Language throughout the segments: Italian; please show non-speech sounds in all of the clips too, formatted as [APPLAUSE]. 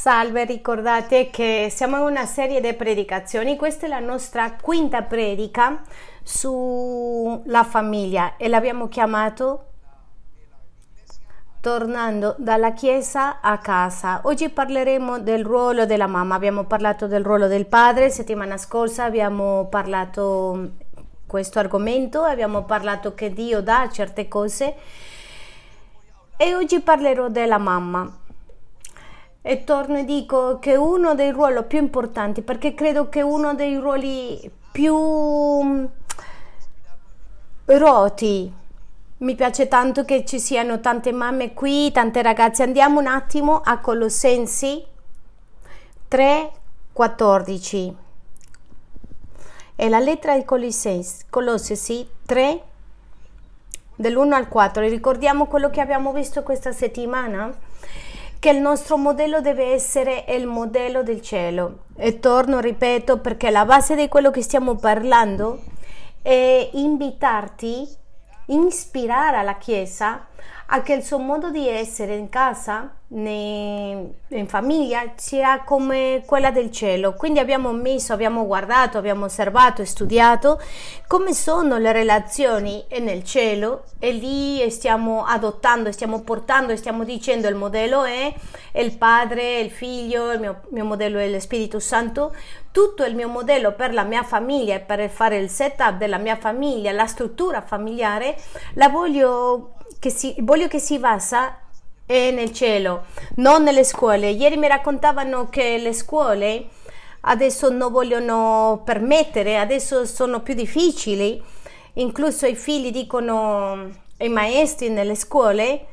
Salve, ricordate che siamo in una serie di predicazioni, questa è la nostra quinta predica sulla famiglia e l'abbiamo chiamato Tornando dalla chiesa a casa. Oggi parleremo del ruolo della mamma, abbiamo parlato del ruolo del padre, settimana scorsa abbiamo parlato questo argomento, abbiamo parlato che Dio dà certe cose e oggi parlerò della mamma. E torno e dico che uno dei ruoli più importanti, perché credo che uno dei ruoli più mm, roti, mi piace tanto che ci siano tante mamme qui, tante ragazze. Andiamo un attimo a Colossensi 3, 14. È la lettera di Colossensi, Colossesi 3, dall'1 al 4. Ricordiamo quello che abbiamo visto questa settimana? Che il nostro modello deve essere il modello del cielo. E torno, ripeto, perché la base di quello che stiamo parlando è invitarti, ispirare la Chiesa a che il suo modo di essere in casa in famiglia sia come quella del cielo. Quindi abbiamo messo, abbiamo guardato, abbiamo osservato e studiato come sono le relazioni nel cielo e lì stiamo adottando, stiamo portando, stiamo dicendo il modello è il padre, il figlio, il mio, mio modello è lo Spirito Santo. Tutto il mio modello per la mia famiglia e per fare il setup della mia famiglia, la struttura familiare, la voglio che si, voglio che si basa è nel cielo, non nelle scuole. Ieri mi raccontavano che le scuole adesso non vogliono permettere, adesso sono più difficili, incluso i figli dicono ai maestri nelle scuole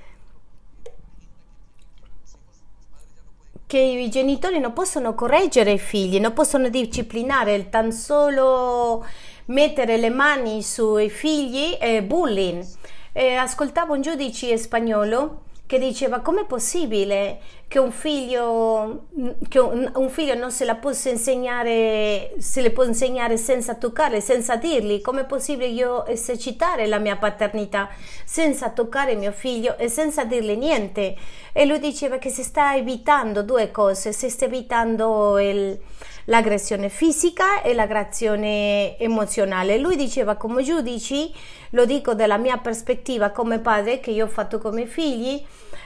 che i genitori non possono correggere i figli, non possono disciplinare, tan solo mettere le mani sui figli è bullying. E ascoltavo un giudice spagnolo che diceva com'è possibile che un figlio, che un, un, figlio non se la possa insegnare, se le può insegnare senza toccarle, senza dirgli, com'è possibile io esercitare la mia paternità senza toccare mio figlio e senza dirle niente. E lui diceva che si sta evitando due cose, si sta evitando il, l'aggressione fisica e l'aggressione emozionale. Lui diceva come giudici, lo dico dalla mia prospettiva come padre che io ho fatto come figli,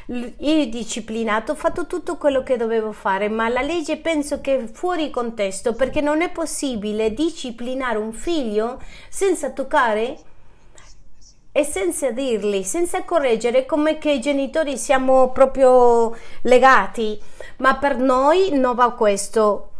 io disciplinato, ho fatto tutto quello che dovevo fare, ma la legge penso che è fuori contesto perché non è possibile disciplinare un figlio senza toccare e senza dirgli, senza correggere, come che i genitori siamo proprio legati, ma per noi non va questo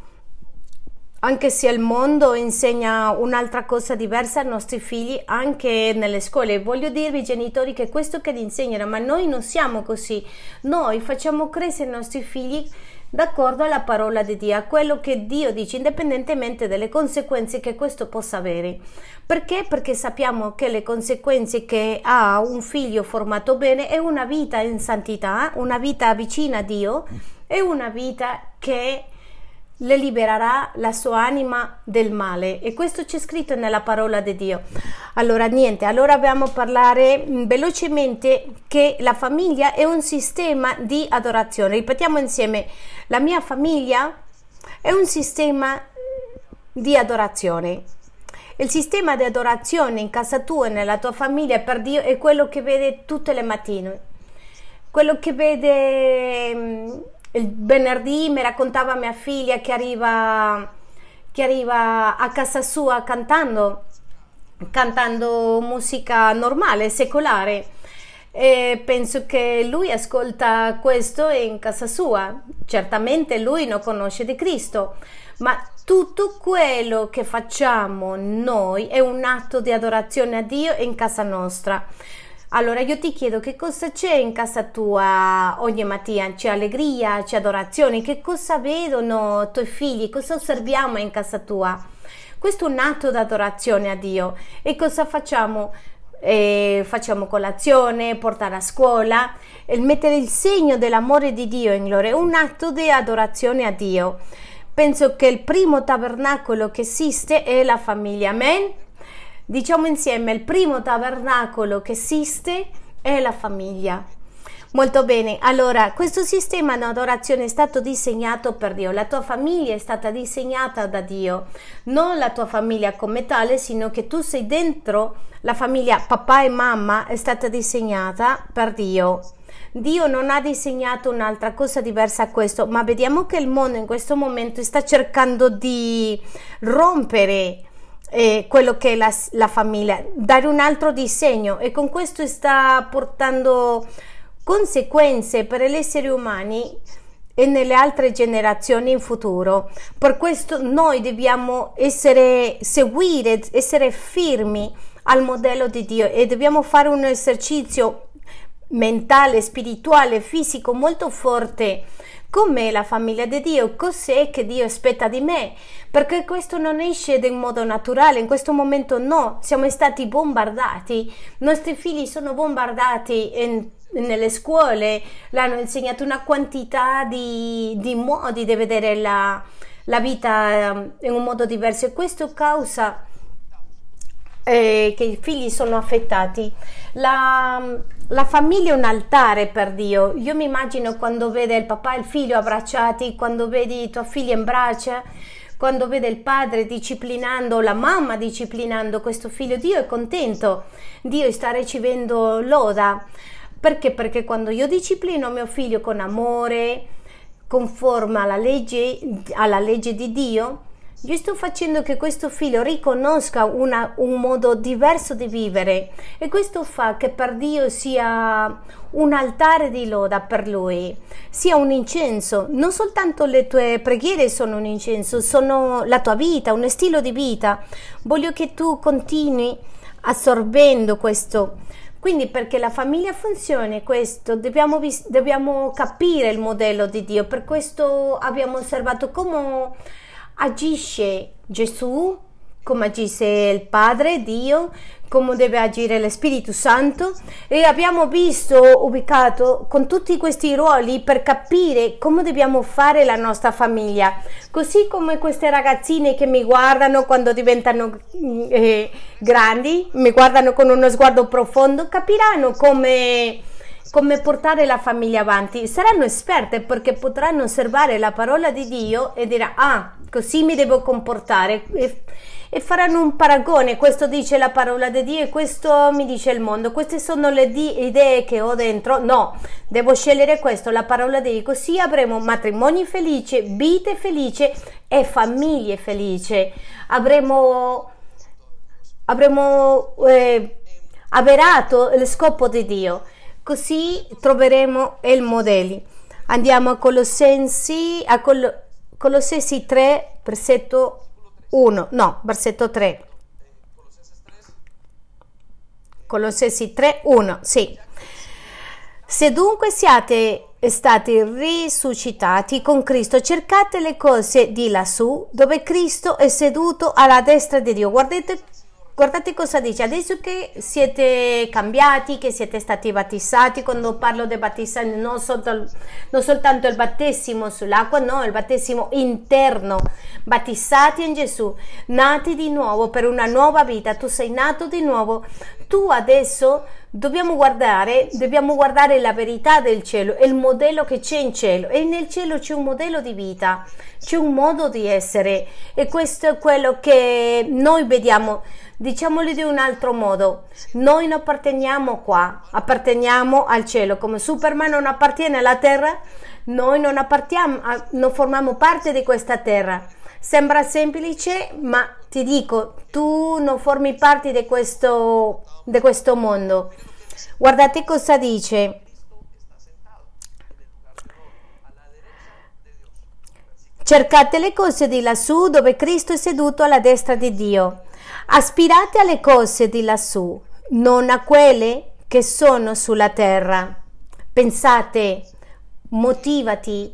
anche se il mondo insegna un'altra cosa diversa ai nostri figli anche nelle scuole. Voglio dirvi genitori che questo che insegnano, ma noi non siamo così. Noi facciamo crescere i nostri figli d'accordo alla parola di Dio, a quello che Dio dice, indipendentemente dalle conseguenze che questo possa avere. Perché? Perché sappiamo che le conseguenze che ha un figlio formato bene è una vita in santità, una vita vicina a Dio, è una vita che le libererà la sua anima del male e questo c'è scritto nella parola di Dio. Allora niente, allora abbiamo parlare mm, velocemente che la famiglia è un sistema di adorazione. Ripetiamo insieme, la mia famiglia è un sistema di adorazione. Il sistema di adorazione in casa tua e nella tua famiglia per Dio è quello che vede tutte le mattine, quello che vede mm, il venerdì mi raccontava mia figlia che arriva, che arriva a casa sua cantando, cantando musica normale, secolare. E penso che lui ascolta questo in casa sua. Certamente lui non conosce di Cristo, ma tutto quello che facciamo noi è un atto di adorazione a Dio in casa nostra. Allora io ti chiedo che cosa c'è in casa tua ogni mattina? C'è allegria, c'è adorazione? Che cosa vedono i tuoi figli? Cosa osserviamo in casa tua? Questo è un atto di adorazione a Dio. E cosa facciamo? Eh, facciamo colazione, portare a scuola, mettere il segno dell'amore di Dio in loro è un atto di adorazione a Dio. Penso che il primo tabernacolo che esiste è la famiglia. Amen. Diciamo insieme, il primo tabernacolo che esiste è la famiglia. Molto bene, allora questo sistema di adorazione è stato disegnato per Dio, la tua famiglia è stata disegnata da Dio, non la tua famiglia come tale, sino che tu sei dentro la famiglia papà e mamma è stata disegnata per Dio. Dio non ha disegnato un'altra cosa diversa a questo, ma vediamo che il mondo in questo momento sta cercando di rompere eh, quello che è la, la famiglia, dare un altro disegno e con questo sta portando conseguenze per gli esseri umani e nelle altre generazioni in futuro. Per questo noi dobbiamo essere, seguire, essere firmi al modello di Dio e dobbiamo fare un esercizio mentale, spirituale, fisico molto forte. Com'è la famiglia di Dio? Cos'è che Dio aspetta di me? Perché questo non esce in modo naturale, in questo momento no, siamo stati bombardati, i nostri figli sono bombardati in nelle scuole l'hanno insegnato una quantità di, di modi di vedere la, la, vita ehm, in un modo diverso e questo causa eh, che i figli sono affettati. La, la, famiglia è un altare per Dio. Io mi immagino quando vede il papà e il figlio abbracciati, quando vedi tua figlia in braccia, quando vede il padre disciplinando, la mamma disciplinando questo figlio, Dio è contento, Dio sta ricevendo loda. Perché? Perché quando io disciplino mio figlio con amore, conforme alla legge, alla legge di Dio, io sto facendo che questo figlio riconosca una, un modo diverso di vivere e questo fa che per Dio sia un altare di loda per lui, sia un incenso. Non soltanto le tue preghiere sono un incenso, sono la tua vita, un stile di vita. Voglio che tu continui assorbendo questo quindi perché la famiglia funzioni, questo dobbiamo, dobbiamo capire il modello di Dio, per questo abbiamo osservato come agisce Gesù, come agisce il Padre, Dio, come deve agire lo Spirito Santo e abbiamo visto ubicato con tutti questi ruoli per capire come dobbiamo fare la nostra famiglia. Così come queste ragazzine che mi guardano quando diventano eh, grandi, mi guardano con uno sguardo profondo, capiranno come come portare la famiglia avanti. Saranno esperte perché potranno osservare la parola di Dio e dire ah, così mi devo comportare. E, e faranno un paragone, questo dice la parola di Dio e questo mi dice il mondo, queste sono le di- idee che ho dentro, no, devo scegliere questo, la parola di Dio, così avremo matrimoni felici, vite felici e famiglie felici, avremo, avremo eh, avverato lo scopo di Dio, così troveremo il modello. Andiamo a Colossensi, a Col- Colossensi 3, versetto 1, no, versetto 3. Colossesi 3, 1, sì. Se dunque siate stati risuscitati con Cristo, cercate le cose di lassù, dove Cristo è seduto alla destra di Dio. Guardate Guardate cosa dice, adesso che siete cambiati, che siete stati battezzati, quando parlo di battezzare non, non soltanto il battesimo sull'acqua, no, il battesimo interno, battezzati in Gesù, nati di nuovo per una nuova vita, tu sei nato di nuovo, tu adesso dobbiamo guardare, dobbiamo guardare la verità del cielo, il modello che c'è in cielo. E nel cielo c'è un modello di vita, c'è un modo di essere. E questo è quello che noi vediamo Diciamoli di un altro modo, noi non apparteniamo qua, apparteniamo al cielo, come Superman non appartiene alla terra, noi non, appartiamo, non formiamo parte di questa terra. Sembra semplice, ma ti dico, tu non formi parte di questo, di questo mondo. Guardate cosa dice. Cercate le cose di lassù dove Cristo è seduto alla destra di Dio. Aspirate alle cose di lassù, non a quelle che sono sulla terra. Pensate, motivati.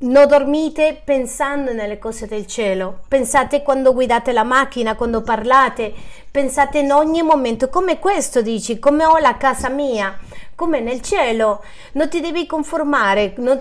Non dormite pensando nelle cose del cielo. Pensate quando guidate la macchina, quando parlate. Pensate in ogni momento. Come questo dici, come ho la casa mia, come nel cielo. Non ti devi conformare. Non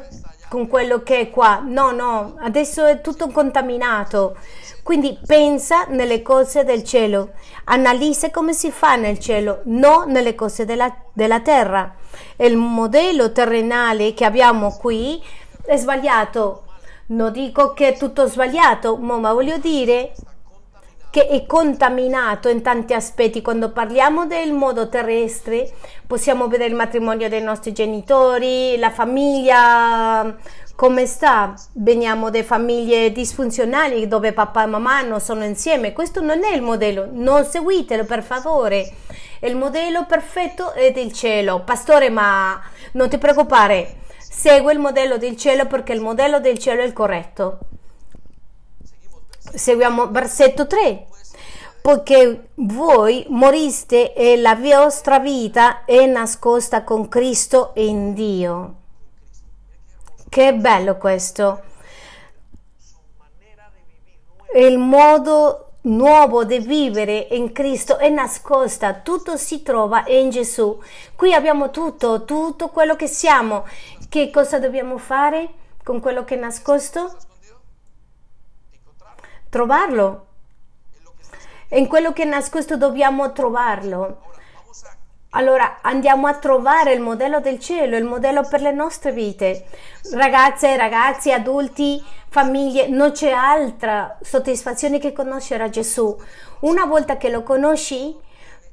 con quello che è qua. No, no, adesso è tutto contaminato. Quindi pensa nelle cose del cielo, analizza come si fa nel cielo, non nelle cose della, della terra. Il modello terrenale che abbiamo qui è sbagliato. Non dico che è tutto sbagliato, ma voglio dire che è contaminato in tanti aspetti. Quando parliamo del modo terrestre, possiamo vedere il matrimonio dei nostri genitori, la famiglia, come sta. Veniamo da famiglie disfunzionali dove papà e mamma non sono insieme. Questo non è il modello, non seguitelo per favore. Il modello perfetto è del cielo. Pastore, ma non ti preoccupare, segui il modello del cielo perché il modello del cielo è il corretto. Seguiamo versetto 3 poiché voi moriste e la vostra vita è nascosta con Cristo in Dio. Che bello questo! Il modo nuovo di vivere in Cristo è nascosta, tutto si trova in Gesù. Qui abbiamo tutto, tutto quello che siamo. Che cosa dobbiamo fare con quello che è nascosto? Trovarlo. In quello che è nascosto dobbiamo trovarlo. Allora andiamo a trovare il modello del cielo, il modello per le nostre vite. Ragazze, ragazzi, adulti, famiglie, non c'è altra soddisfazione che conoscere Gesù. Una volta che lo conosci,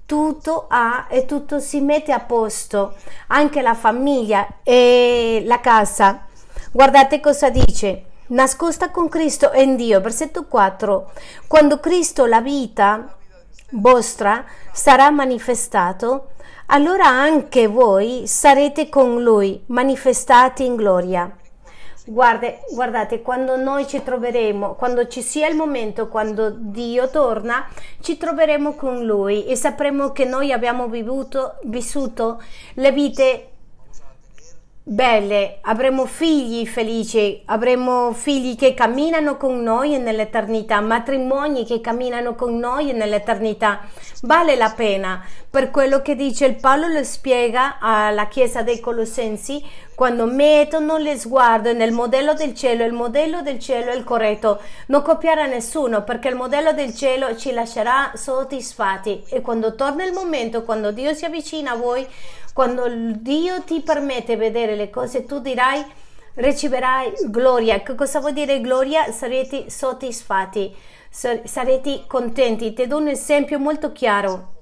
tutto ha e tutto si mette a posto, anche la famiglia e la casa. Guardate cosa dice. Nascosta con Cristo in Dio, versetto 4. Quando Cristo, la vita vostra, sarà manifestato, allora anche voi sarete con lui manifestati in gloria. Guarde, guardate, quando noi ci troveremo, quando ci sia il momento, quando Dio torna, ci troveremo con Lui e sapremo che noi abbiamo vivuto, vissuto le vite belle, avremo figli felici, avremo figli che camminano con noi nell'eternità, matrimoni che camminano con noi nell'eternità. Vale la pena. Per quello che dice il Paolo lo spiega alla Chiesa dei Colossensi quando mettono lo sguardo nel modello del cielo, il modello del cielo è il corretto, non copiare a nessuno perché il modello del cielo ci lascerà soddisfatti. E quando torna il momento, quando Dio si avvicina a voi, quando Dio ti permette di vedere le cose, tu dirai riceverai gloria. Che cosa vuol dire gloria? Sarete soddisfatti, sarete contenti. Ti do un esempio molto chiaro.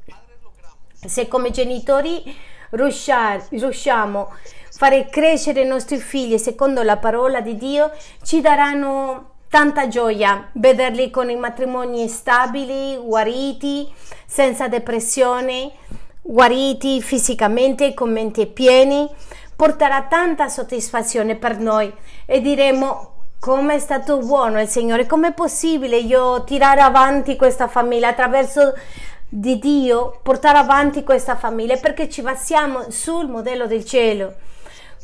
Se come genitori riusciamo a fare crescere i nostri figli secondo la parola di Dio, ci daranno tanta gioia vederli con i matrimoni stabili, guariti, senza depressione guariti fisicamente, con mente pieni, porterà tanta soddisfazione per noi. E diremo come è stato buono il Signore, come è possibile io tirare avanti questa famiglia attraverso di Dio, portare avanti questa famiglia? Perché ci basiamo sul modello del cielo.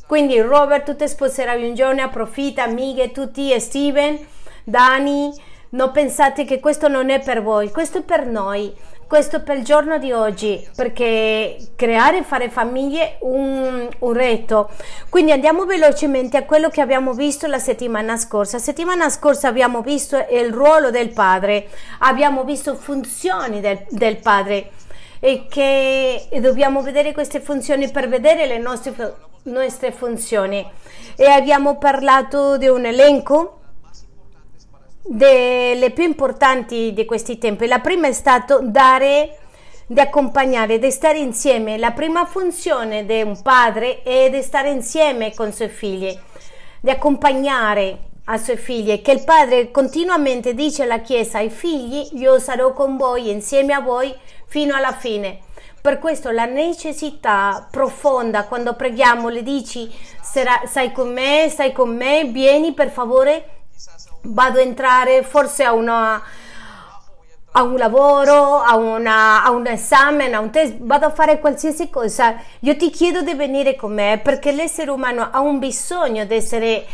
Quindi Robert, tu ti sposerai un giorno, approfitta, amiche, tutti, Steven, Dani, non pensate che questo non è per voi, questo è per noi questo per il giorno di oggi, perché creare e fare famiglie è un, un reto. Quindi andiamo velocemente a quello che abbiamo visto la settimana scorsa. La settimana scorsa abbiamo visto il ruolo del padre, abbiamo visto funzioni del, del padre e che dobbiamo vedere queste funzioni per vedere le nostre, nostre funzioni. E abbiamo parlato di un elenco delle più importanti di questi tempi. La prima è stato dare, di accompagnare, di stare insieme. La prima funzione di un padre è di stare insieme con i suoi figli, di accompagnare ai suoi figli, che il padre continuamente dice alla Chiesa ai figli, io sarò con voi, insieme a voi, fino alla fine. Per questo la necessità profonda, quando preghiamo, le dici, sai con me, stai con me, vieni per favore vado a entrare forse a, una, a un lavoro, a, una, a, un esame, a un test, vado a fare qualsiasi cosa, io ti chiedo di venire con me perché l'essere umano ha un bisogno di essere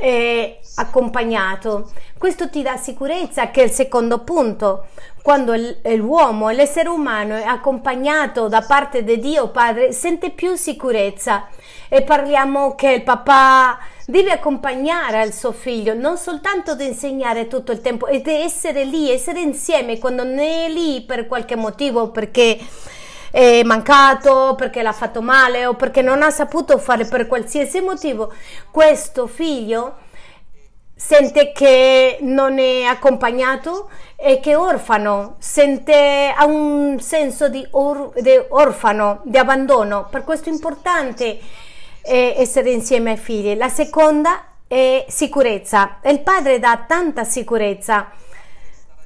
eh, accompagnato. Questo ti dà sicurezza, che è il secondo punto. Quando l'uomo, l'essere umano è accompagnato da parte di Dio Padre, sente più sicurezza. E parliamo che il papà deve accompagnare al suo figlio, non soltanto di insegnare tutto il tempo, ed essere lì, essere insieme quando non è lì per qualche motivo, perché è mancato, perché l'ha fatto male o perché non ha saputo fare per qualsiasi motivo, questo figlio sente che non è accompagnato e che è orfano, sente, ha un senso di, or, di orfano, di abbandono. Per questo è importante eh, essere insieme ai figli. La seconda è sicurezza. Il padre dà tanta sicurezza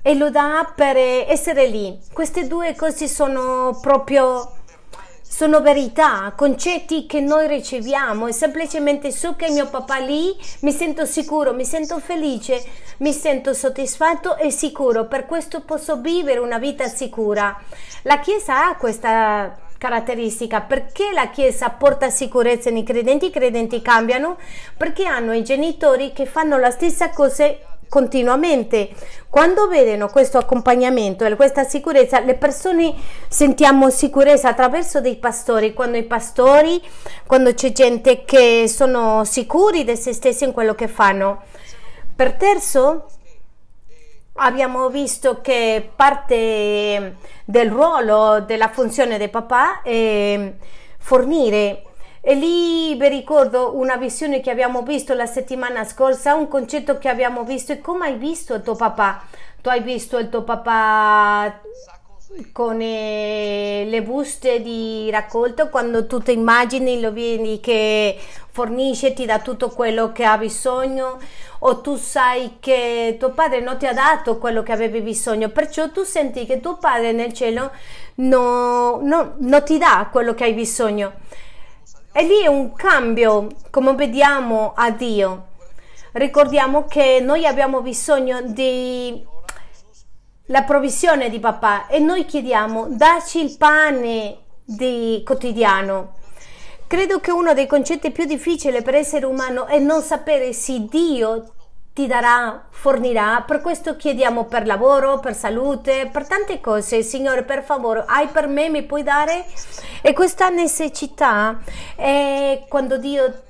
e lo dà per essere lì. Queste due cose sono proprio sono verità, concetti che noi riceviamo e semplicemente so che mio papà lì mi sento sicuro, mi sento felice, mi sento soddisfatto e sicuro, per questo posso vivere una vita sicura. La Chiesa ha questa caratteristica perché la Chiesa porta sicurezza nei credenti, i credenti cambiano perché hanno i genitori che fanno la stessa cosa continuamente. Quando vedono questo accompagnamento e questa sicurezza, le persone sentiamo sicurezza attraverso dei pastori, quando i pastori, quando c'è gente che sono sicuri di se stessi in quello che fanno. Per terzo, abbiamo visto che parte del ruolo, della funzione del papà è fornire e lì vi ricordo una visione che abbiamo visto la settimana scorsa, un concetto che abbiamo visto e come hai visto il tuo papà? Tu hai visto il tuo papà con eh, le buste di raccolto quando tu ti immagini lo vedi che fornisce ti dà tutto quello che ha bisogno o tu sai che tuo padre non ti ha dato quello che avevi bisogno perciò tu senti che tuo padre nel cielo non no, no ti dà quello che hai bisogno e lì è un cambio, come vediamo a Dio. Ricordiamo che noi abbiamo bisogno di la provvisione di papà e noi chiediamo dacci il pane di quotidiano. Credo che uno dei concetti più difficili per essere umano è non sapere se Dio ti darà, fornirà. Per questo chiediamo per lavoro, per salute, per tante cose. Signore, per favore, hai per me, mi puoi dare? E questa necessità è quando Dio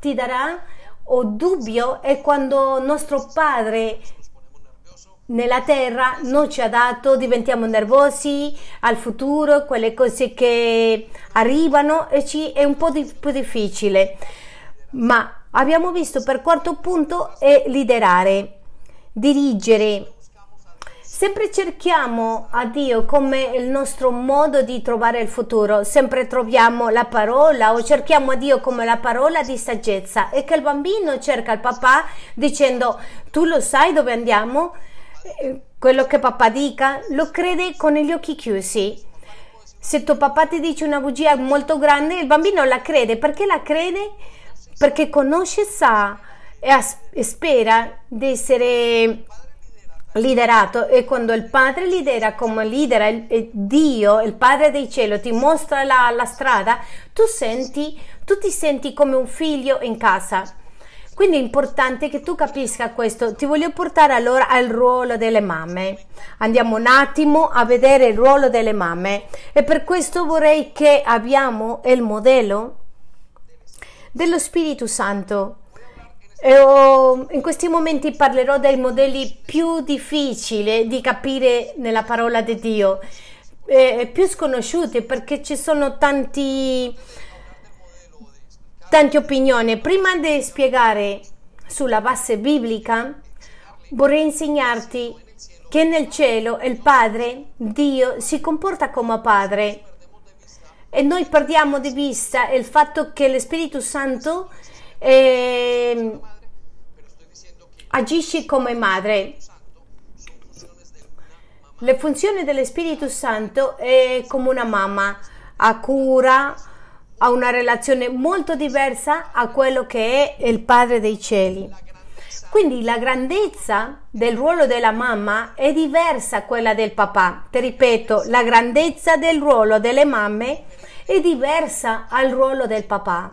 ti darà o dubbio è quando nostro Padre nella terra non ci ha dato, diventiamo nervosi al futuro, quelle cose che arrivano e ci è un po' di, più difficile. Ma Abbiamo visto per quarto punto è liderare, dirigere. Sempre cerchiamo a Dio come il nostro modo di trovare il futuro, sempre troviamo la parola o cerchiamo a Dio come la parola di saggezza e che il bambino cerca il papà dicendo tu lo sai dove andiamo? Quello che papà dica lo crede con gli occhi chiusi. Se tuo papà ti dice una bugia molto grande, il bambino la crede. Perché la crede? perché conosce, sa e, spera di essere liderato e quando il padre lidera come lidera il Dio, il padre del cielo ti mostra la, la strada, tu senti, tu ti senti come un figlio in casa. Quindi è importante che tu capisca questo. Ti voglio portare allora al ruolo delle mamme. Andiamo un attimo a vedere il ruolo delle mamme e per questo vorrei che abbiamo il modello dello Spirito Santo. Oh, in questi momenti parlerò dei modelli più difficili di capire nella parola di Dio, eh, più sconosciuti perché ci sono tanti, tante opinioni. Prima di spiegare sulla base biblica, vorrei insegnarti che nel cielo il Padre, Dio, si comporta come Padre e noi perdiamo di vista il fatto che lo Spirito Santo eh, agisce come madre. Le funzioni dello Spirito Santo è come una mamma, ha cura, ha una relazione molto diversa a quello che è il Padre dei Cieli. Quindi la grandezza del ruolo della mamma è diversa a quella del papà. Ti ripeto, la grandezza del ruolo delle mamme è diversa al ruolo del papà.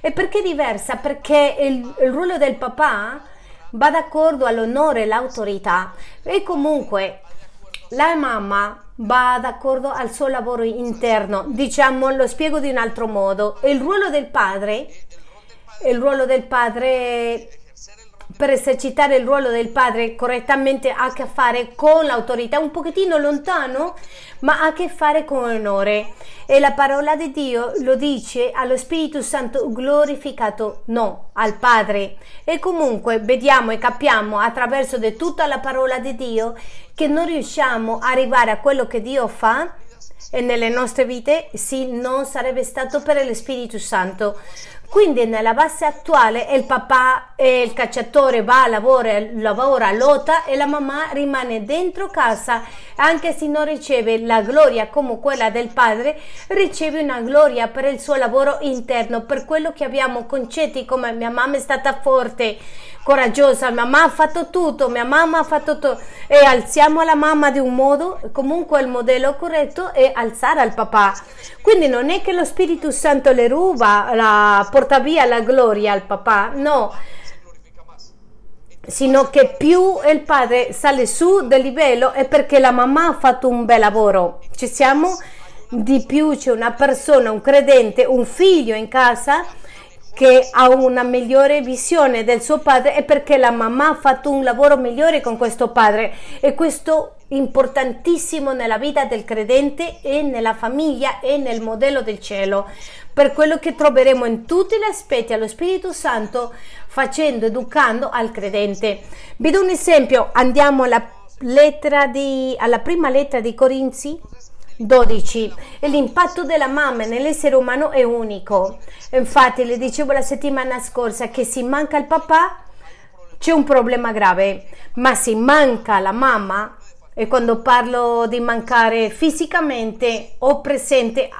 E perché diversa? Perché il, il ruolo del papà va d'accordo all'onore e all'autorità e comunque la mamma va d'accordo al suo lavoro interno. Diciamo, lo spiego di un altro modo. Il ruolo del padre il ruolo del padre per esercitare il ruolo del padre correttamente ha a che fare con l'autorità, un pochettino lontano, ma ha a che fare con onore. E la parola di Dio lo dice allo Spirito Santo glorificato, no, al Padre. E comunque vediamo e capiamo attraverso di tutta la parola di Dio che non riusciamo a arrivare a quello che Dio fa e nelle nostre vite se non sarebbe stato per lo Spirito Santo. Quindi nella base attuale il papà, il cacciatore va a lavorare, lavora, lotta e la mamma rimane dentro casa. Anche se non riceve la gloria come quella del padre, riceve una gloria per il suo lavoro interno, per quello che abbiamo concetti come mia mamma è stata forte, coraggiosa, mia mamma ha fatto tutto, mia mamma ha fatto tutto e alziamo la mamma di un modo, comunque il modello corretto è alzare al papà. Quindi non è che lo Spirito Santo le ruba, la, porta via la gloria al papà, no, sino che più il padre sale su del livello è perché la mamma ha fatto un bel lavoro. Ci siamo? Di più c'è una persona, un credente, un figlio in casa che ha una migliore visione del suo padre è perché la mamma ha fatto un lavoro migliore con questo padre. E questo importantissimo nella vita del credente e nella famiglia e nel modello del cielo. Per quello che troveremo in tutti gli aspetti allo Spirito Santo facendo, educando al credente. Vi do un esempio, andiamo alla, lettera di, alla prima lettera di Corinzi 12. L'impatto della mamma nell'essere umano è unico. Infatti, le dicevo la settimana scorsa che se manca il papà c'è un problema grave, ma se manca la mamma, e quando parlo di mancare fisicamente o presente,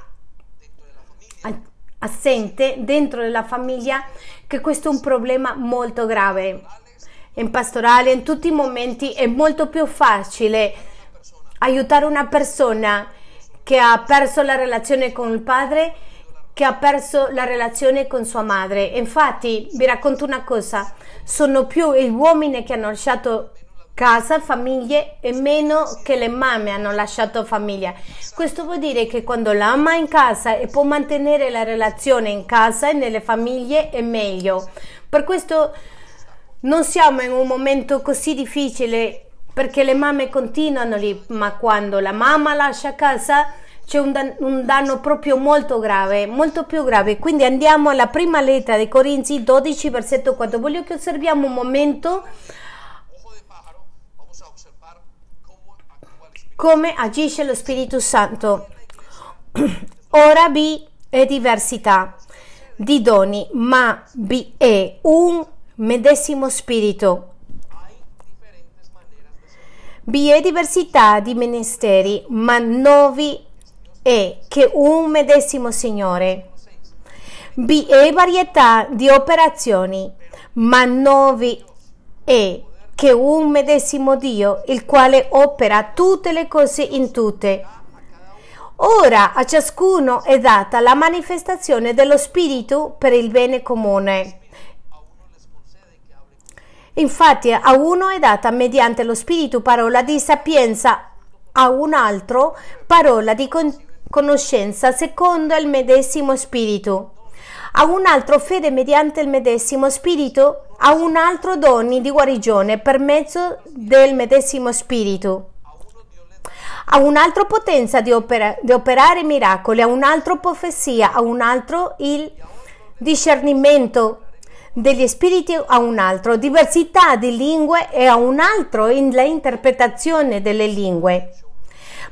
assente dentro la famiglia, che questo è un problema molto grave. In pastorale, in tutti i momenti, è molto più facile aiutare una persona che ha perso la relazione con il padre, che ha perso la relazione con sua madre. Infatti, vi racconto una cosa, sono più gli uomini che hanno lasciato casa, famiglie e meno che le mamme hanno lasciato famiglia. Questo vuol dire che quando la mamma è in casa e può mantenere la relazione in casa e nelle famiglie è meglio. Per questo non siamo in un momento così difficile perché le mamme continuano lì, ma quando la mamma lascia casa c'è un, dan- un, danno proprio molto grave, molto più grave. Quindi andiamo alla prima lettera di Corinzi 12, versetto 4. Voglio che osserviamo un momento come agisce lo Spirito Santo. [CLEARS THROAT] Ora vi è diversità di doni, ma vi è un medesimo spirito vi è diversità di ministeri, ma non vi è che un medesimo Signore. Vi è varietà di operazioni, ma non vi è che un medesimo Dio, il quale opera tutte le cose in tutte. Ora a ciascuno è data la manifestazione dello Spirito per il bene comune. Infatti a uno è data mediante lo Spirito parola di sapienza, a un altro parola di con- conoscenza secondo il medesimo Spirito, a un altro fede mediante il medesimo Spirito, a un altro doni di guarigione per mezzo del medesimo Spirito. A un altro potenza di, opera, di, operare miracoli, a un altro profezia, a un altro il discernimento degli spiriti a un altro, diversità di lingue e a un altro in la interpretazione delle lingue.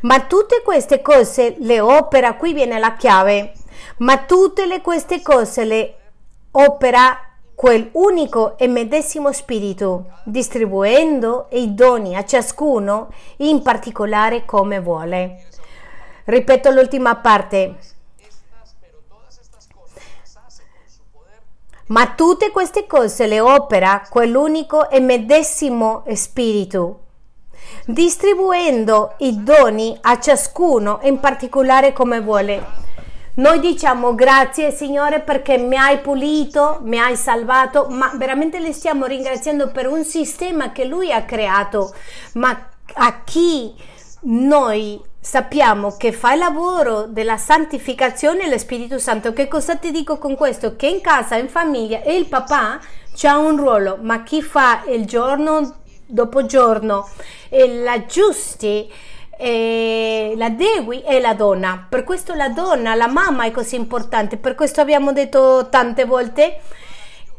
Ma tutte queste cose le opera, qui viene la chiave, ma tutte le, queste cose le opera quel unico e medesimo spirito, distribuendo i doni a ciascuno in particolare come vuole. Ripeto l'ultima parte. Ma tutte queste cose le opera quell'unico e medesimo Spirito, distribuendo i doni a ciascuno in particolare come vuole. Noi diciamo grazie Signore perché mi hai pulito, mi hai salvato, ma veramente le stiamo ringraziando per un sistema che Lui ha creato, ma a chi noi sappiamo che fa il lavoro della santificazione lo Spirito Santo. Che cosa ti dico con questo? Che in casa, in famiglia, il papà c'ha un ruolo, ma chi fa il giorno dopo giorno l'aggiusti e l'adegui è la donna. Per questo la donna, la mamma è così importante. Per questo abbiamo detto tante volte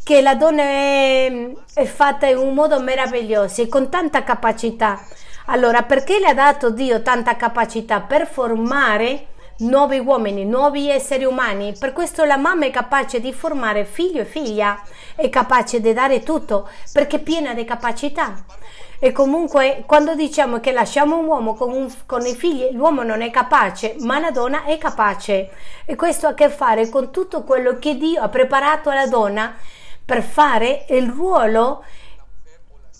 che la donna è, è fatta in un modo meraviglioso e con tanta capacità. Allora, perché le ha dato Dio tanta capacità? Per formare nuovi uomini, nuovi esseri umani. Per questo la mamma è capace di formare figlio e figlia, è capace di dare tutto perché è piena di capacità. E comunque quando diciamo che lasciamo un uomo con, un, con, i figli, l'uomo non è capace, ma la donna è capace. E questo ha a che fare con tutto quello che Dio ha preparato alla donna per fare il ruolo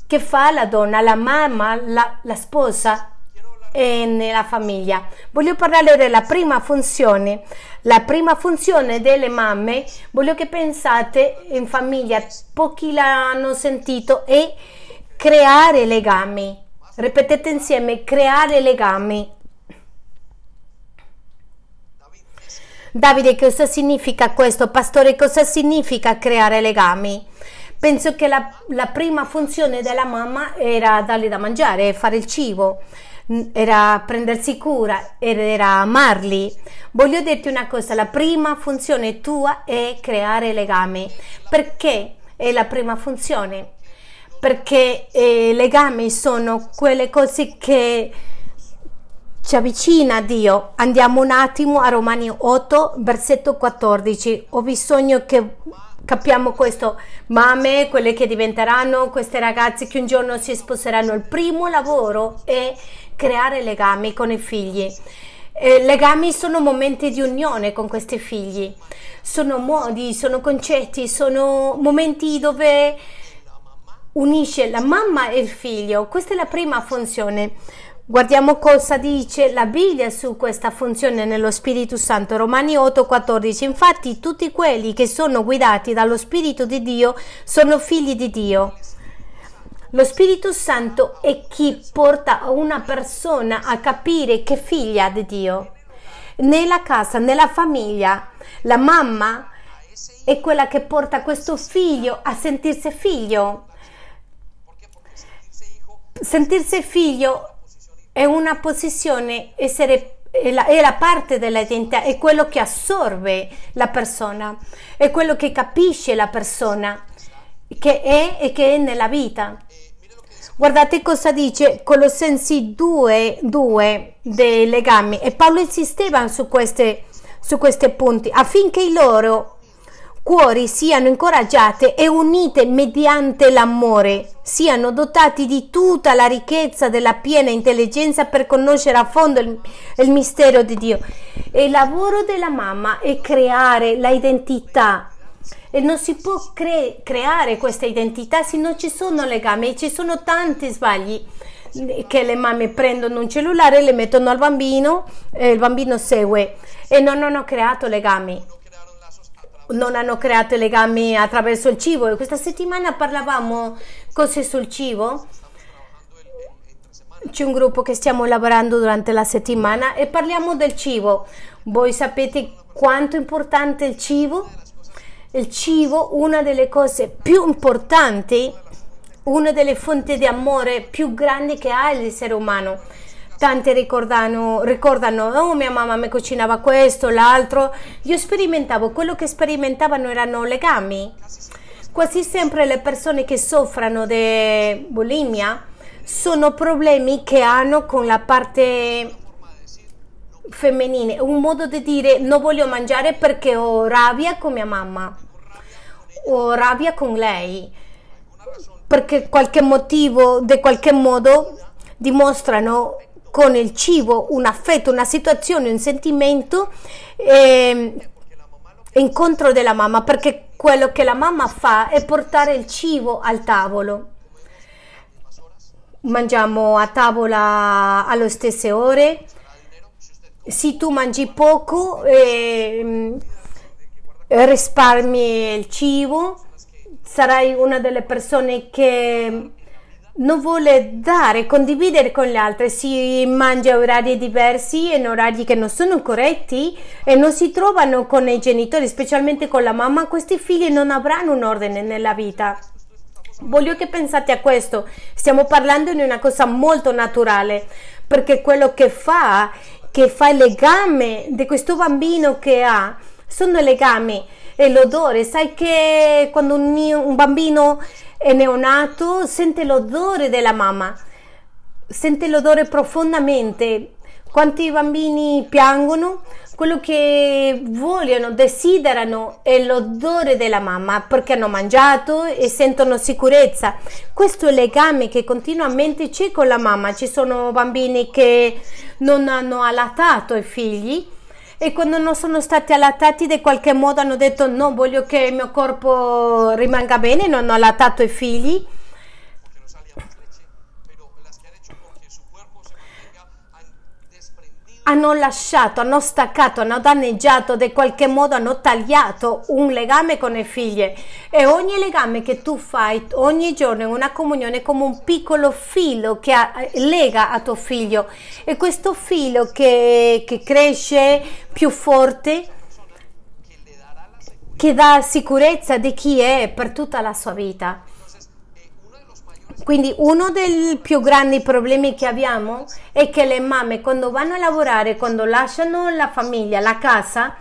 che fa la donna, la mamma, la, la sposa e nella famiglia. Voglio parlare della prima funzione. La prima funzione delle mamme, voglio che pensate in famiglia, pochi l'hanno sentito, è creare legami. Ripetete insieme, creare legami. Davide, cosa significa questo? Pastore, cosa significa creare legami? Penso che la, la prima funzione della mamma era dargli da mangiare, fare il cibo, era prendersi cura, era amarli. Voglio dirti una cosa, la prima funzione tua è creare legami. Perché è la prima funzione? Perché eh, legami sono quelle cose che ci avvicina a Dio. Andiamo un attimo a Romani 8, versetto 14. Ho bisogno che capiamo questo. Mamme, quelle che diventeranno queste ragazze che un giorno si sposeranno, il primo lavoro è creare legami con i figli. Eh, legami sono momenti di unione con questi figli, sono modi, sono concetti, sono momenti dove unisce la mamma e il figlio. Questa è la prima funzione. Guardiamo cosa dice la Bibbia su questa funzione nello Spirito Santo, Romani 8:14. Infatti tutti quelli che sono guidati dallo Spirito di Dio sono figli di Dio. Lo Spirito Santo è chi porta una persona a capire che è figlia di Dio. Nella casa, nella famiglia, la mamma è quella che porta questo figlio a sentirsi figlio. Sentirsi figlio è una posizione, essere, è, la, è la parte dell'identità, è quello che assorbe la persona, è quello che capisce la persona, che è e che è nella vita. Guardate cosa dice Colossensi 2, 2 dei legami e Paolo insisteva su, queste, su questi punti affinché loro cuori siano incoraggiate e unite mediante l'amore, siano dotati di tutta la ricchezza della piena intelligenza per conoscere a fondo il, il mistero di Dio. E il lavoro della mamma è creare l'identità e non si può cre- creare questa identità se non ci sono legami, ci sono tanti sbagli che le mamme prendono un cellulare, le mettono al bambino e il bambino segue. E non hanno creato legami non hanno creato legami attraverso il cibo. E questa settimana parlavamo cose sul cibo. C'è un gruppo che stiamo lavorando durante la settimana e parliamo del cibo. Voi sapete quanto è importante il cibo? Il cibo una delle cose più importanti una delle fonti di amore più grandi che ha l'essere umano Tante ricordano, ricordano, oh mia mamma mi cucinava questo, l'altro. Io sperimentavo, quello che sperimentavano erano legami. Quasi sempre le persone che soffrono di bulimia sono problemi che hanno con la parte femminile, un modo di dire non voglio mangiare perché ho rabbia con mia mamma, ho rabbia con lei, perché qualche motivo, di qualche modo dimostrano con il cibo un affetto, una situazione, un sentimento eh, incontro della mamma, perché quello che la mamma fa è portare il cibo al tavolo. Mangiamo a tavola alle stesse ore. Se tu mangi poco, eh, risparmi il cibo, sarai una delle persone che non vuole dare, condividere con gli altri, si mangia a orari diversi, in orari che non sono corretti e non si trovano con i genitori, specialmente con la mamma, questi figli non avranno un ordine nella vita. Voglio che pensate a questo, stiamo parlando di una cosa molto naturale, perché quello che fa, che fa il legame di questo bambino che ha, sono legami e l'odore, sai che quando un, un bambino è neonato sente l'odore della mamma, sente l'odore profondamente. Quanti bambini piangono? Quello che vogliono, desiderano è l'odore della mamma perché hanno mangiato e sentono sicurezza. Questo è il legame che continuamente c'è con la mamma. Ci sono bambini che non hanno allattato i figli e quando non sono stati allattati di qualche modo hanno detto no voglio che il mio corpo rimanga bene non ho allattato i figli hanno lasciato, hanno staccato, hanno danneggiato, di qualche modo hanno tagliato un legame con le figlie. E ogni legame che tu fai ogni giorno in una comunione è come un piccolo filo che lega a tuo figlio. E questo filo che, che cresce più forte, che dà sicurezza di chi è per tutta la sua vita. Quindi uno dei più grandi problemi che abbiamo è che le mamme quando vanno a lavorare, quando lasciano la famiglia, la casa,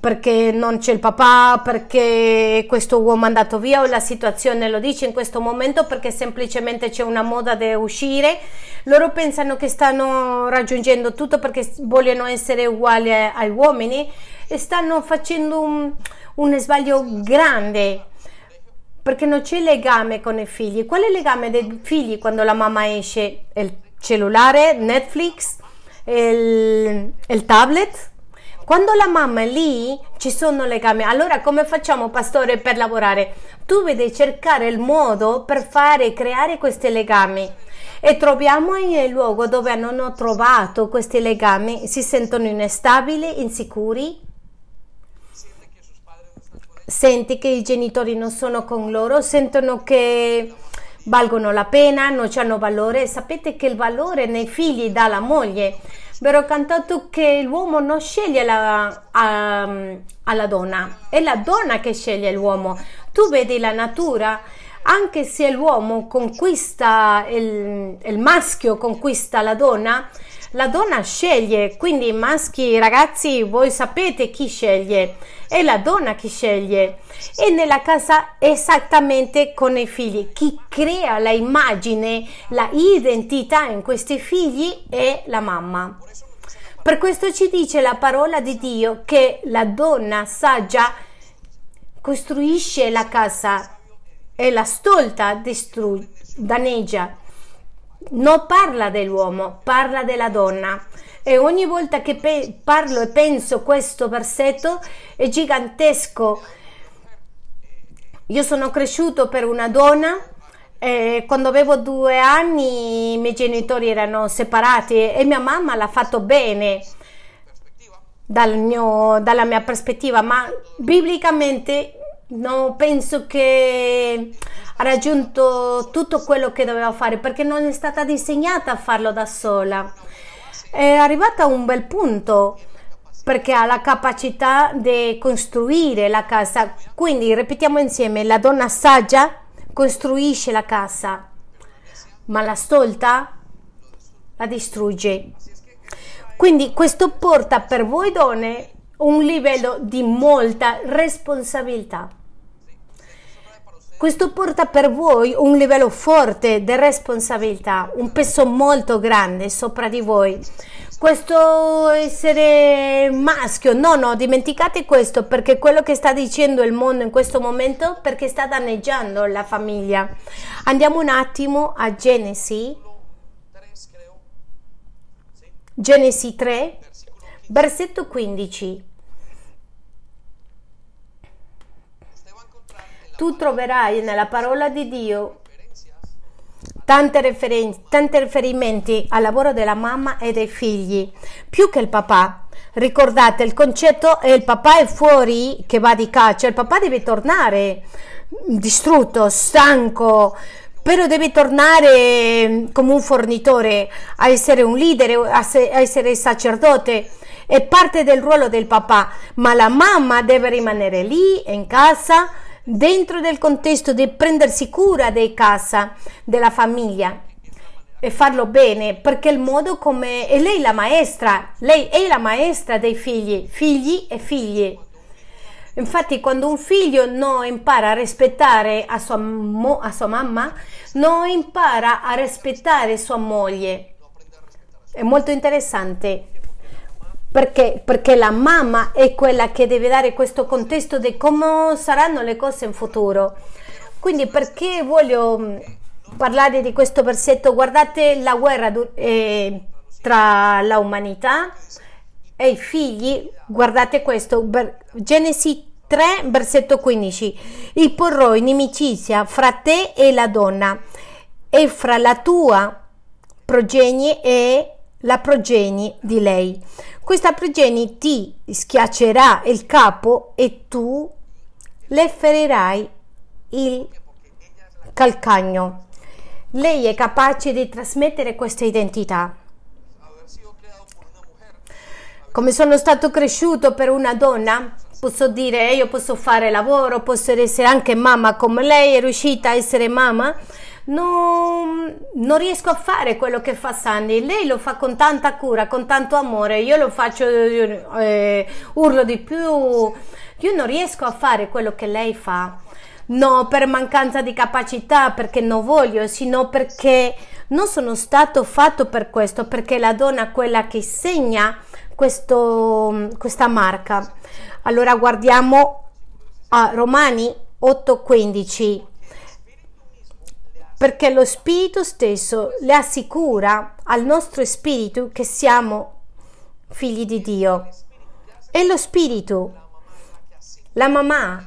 perché non c'è il papà, perché questo uomo è andato via o la situazione lo dice in questo momento perché semplicemente c'è una moda di uscire, loro pensano che stanno raggiungendo tutto perché vogliono essere uguali agli uomini e stanno facendo un, un sbaglio grande perché non c'è legame con i figli. Qual è il legame dei figli quando la mamma esce? Il cellulare, Netflix, il, il tablet? Quando la mamma è lì ci sono legami. Allora come facciamo pastore per lavorare? Tu devi cercare il modo per fare, creare questi legami e troviamo il luogo dove hanno trovato questi legami, si sentono instabili, insicuri, senti che i genitori non sono con loro, sentono che valgono la pena, non hanno valore. Sapete che il valore nei figli dà la moglie. Vero cantato che l'uomo non sceglie la, a, alla donna, è la donna che sceglie l'uomo. Tu vedi la natura, anche se l'uomo conquista il, il maschio, conquista la donna, la donna sceglie, quindi maschi, ragazzi, voi sapete chi sceglie, è la donna che sceglie e nella casa esattamente con i figli. Chi crea la immagine, la identità in questi figli è la mamma. Per questo ci dice la parola di Dio che la donna saggia costruisce la casa e la stolta danneggia non parla dell'uomo, parla della donna. E ogni volta che pe- parlo e penso questo versetto è gigantesco. Io sono cresciuto per una donna. Eh, quando avevo due anni i miei genitori erano separati e mia mamma l'ha fatto bene dal mio, dalla mia prospettiva, ma biblicamente non penso che ha raggiunto tutto quello che doveva fare perché non è stata disegnata a farlo da sola. È arrivata a un bel punto perché ha la capacità di costruire la casa. Quindi ripetiamo insieme, la donna saggia costruisce la casa, ma la stolta la distrugge. Quindi questo porta per voi donne un livello di molta responsabilità. Questo porta per voi un livello forte di responsabilità, un peso molto grande sopra di voi. Questo essere maschio, no, no, dimenticate questo perché quello che sta dicendo il mondo in questo momento perché sta danneggiando la famiglia. Andiamo un attimo a Genesi. Genesi 3, versetto 15. Tu troverai nella parola di Dio tante referenze, tanti riferimenti al lavoro della mamma e dei figli, più che il papà. Ricordate, il concetto è il papà è fuori che va di caccia, il papà deve tornare distrutto, stanco, però deve tornare come un fornitore, a essere un leader, a, se, a essere sacerdote. È parte del ruolo del papà, ma la mamma deve rimanere lì in casa, dentro del contesto di prendersi cura di casa, della famiglia e farlo bene perché il modo come è lei la maestra lei è la maestra dei figli figli e figlie infatti quando un figlio non impara a rispettare a sua, mo, a sua mamma non impara a rispettare sua moglie. È molto interessante perché? Perché la mamma è quella che deve dare questo contesto di come saranno le cose in futuro. Quindi perché voglio parlare di questo versetto, guardate la guerra eh, tra l'umanità e i figli, guardate questo, Genesi 3, versetto 15, e porrò inimicizia fra te e la donna e fra la tua progenie e la progenie di lei. Questa progenie ti schiaccerà il capo e tu le ferirai il calcagno. Lei è capace di trasmettere questa identità. Come sono stato cresciuto per una donna, posso dire io posso fare lavoro, posso essere anche mamma come lei, è riuscita a essere mamma. Non, non, riesco a fare quello che fa Sandy. Lei lo fa con tanta cura, con tanto amore. Io lo faccio, eh, urlo di più. Io non riesco a fare quello che lei fa no per mancanza di capacità, perché non voglio, sino perché non sono stato fatto per questo, perché la donna è quella che segna questo, questa marca. Allora guardiamo a Romani 8:15 perché lo Spirito stesso le assicura al nostro spirito che siamo figli di Dio. E lo Spirito, la mamma,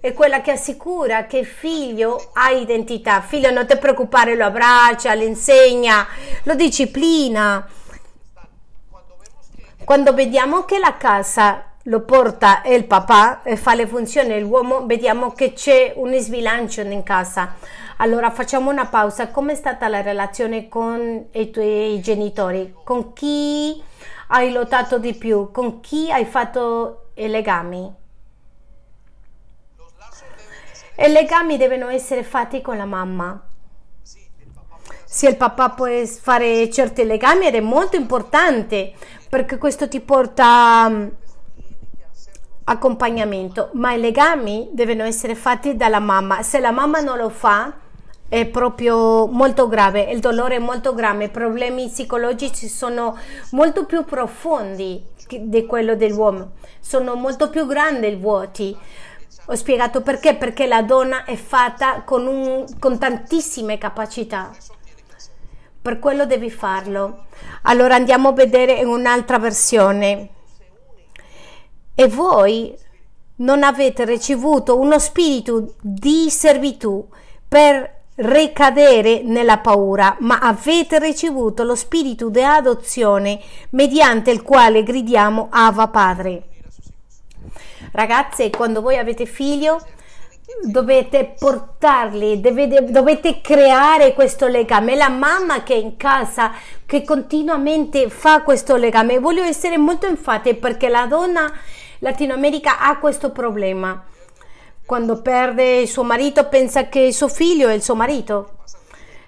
è quella che assicura che il figlio ha identità. Figlio, non ti preoccupare, lo abbraccia, lo insegna, lo disciplina. Quando vediamo che la casa lo porta il papà e fa le funzioni dell'uomo, vediamo che c'è un sbilancio in casa. Allora facciamo una pausa. Com'è stata la relazione con i tuoi genitori? Con chi hai lottato di più? Con chi hai fatto i legami? I legami devono essere fatti con la mamma. Se il papà può fare certi legami ed è molto importante perché questo ti porta mm, accompagnamento, ma i legami devono essere fatti dalla mamma. Se la mamma non lo fa, è proprio molto grave, il dolore è molto grave, i problemi psicologici sono molto più profondi di quello dell'uomo, sono molto più grandi i vuoti. Ho spiegato perché, perché la donna è fatta con, un, con tantissime capacità. Per quello devi farlo. Allora andiamo a vedere in un'altra versione. E voi non avete ricevuto uno spirito di servitù per ricadere nella paura, ma avete ricevuto lo spirito di adozione mediante il quale gridiamo Ava Padre. Ragazze, quando voi avete figlio, dovete portarli, dovete, dovete, creare questo legame. La mamma che è in casa, che continuamente fa questo legame. Voglio essere molto enfatico perché la donna latinoamerica ha questo problema. Quando perde il suo marito pensa che il suo figlio è il suo marito.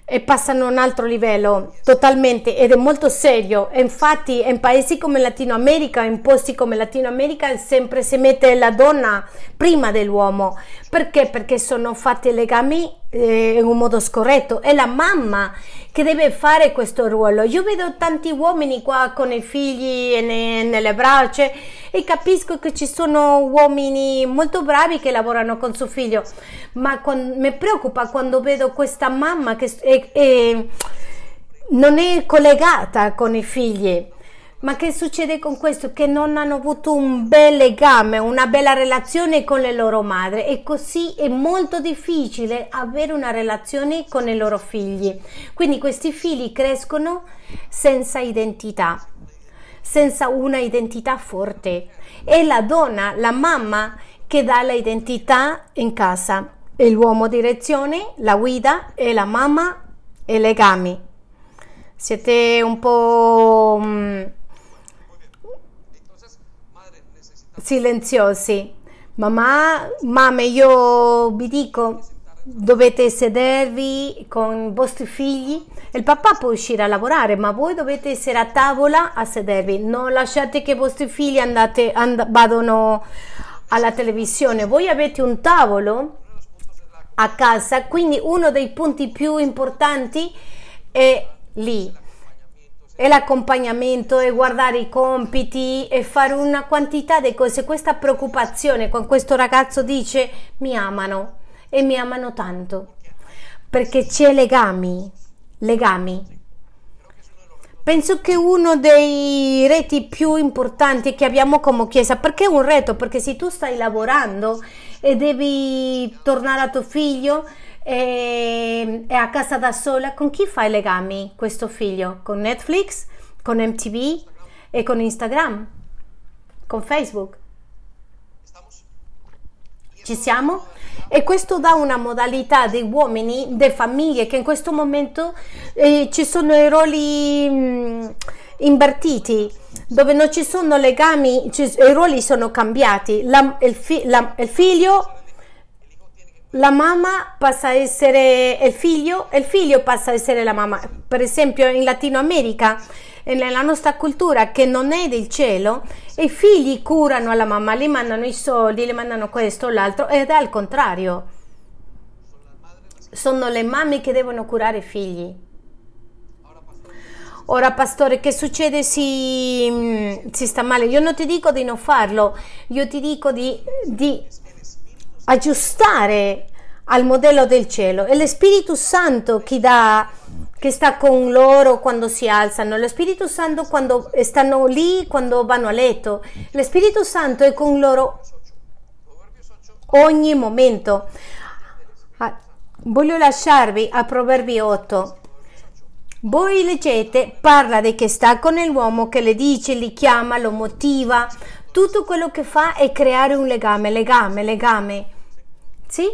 E passano a un altro livello totalmente ed è molto serio. Infatti in paesi come Latino America in posti come Latino America sempre si mette la donna prima dell'uomo. Perché? Perché sono fatti legami eh, in un modo scorretto. È la mamma che deve fare questo ruolo. Io vedo tanti uomini qua con i figli ne, nelle braccia e capisco che ci sono uomini molto bravi che lavorano con suo figlio. Ma con, mi preoccupa quando vedo questa mamma che è, è, non è collegata con i figli. Ma che succede con questo? Che non hanno avuto un bel legame, una bella relazione con le loro madri e così è molto difficile avere una relazione con i loro figli. Quindi questi figli crescono senza identità, senza una identità forte. È la donna, la mamma che dà l'identità in casa e l'uomo direzione, la guida e la mamma e legami. Siete un po' silenziosi. Mamma, mamme, io vi dico, dovete sedervi con i vostri figli. Il papà può uscire a lavorare, ma voi dovete essere a tavola a sedervi. Non lasciate che i vostri figli andate, and- vadano alla televisione. Voi avete un tavolo a casa, quindi uno dei punti più importanti è lì e l'accompagnamento e guardare i compiti e fare una quantità di cose. Questa preoccupazione con questo ragazzo dice mi amano e mi amano tanto perché c'è legami, legami. Penso che uno dei reti più importanti che abbiamo come chiesa, perché è un reto? Perché se tu stai lavorando e devi tornare a tuo figlio, e è a casa da sola, con chi fai legami questo figlio? Con Netflix, con MTV e con Instagram, con Facebook. Ci siamo? E questo dà una modalità dei uomini, delle famiglie che in questo momento eh, ci sono i ruoli mh, mm, invertiti dove non ci sono legami, ci, i ruoli sono cambiati. La, il, fi, la, il figlio la mamma passa a essere il figlio e il figlio passa a essere la mamma. Per esempio in Latino America, nella nostra cultura che non è del cielo, i figli curano la mamma, le mandano i soldi, le mandano questo o l'altro ed è al contrario. Sono le mamme che devono curare i figli. Ora, pastore, che succede se si, si, sta male? Io non ti dico di non farlo, io ti dico di, di aggiustare al modello del cielo. È lo Spirito Santo che, dà, che sta con loro quando si alzano, lo Spirito Santo quando stanno lì, quando vanno a letto. Lo Spirito Santo è con loro ogni momento. Ah, voglio lasciarvi a Proverbi 8. Voi leggete, parla di che sta con l'uomo che le dice, li chiama, lo motiva. Tutto quello che fa è creare un legame, legame, legame. Sì?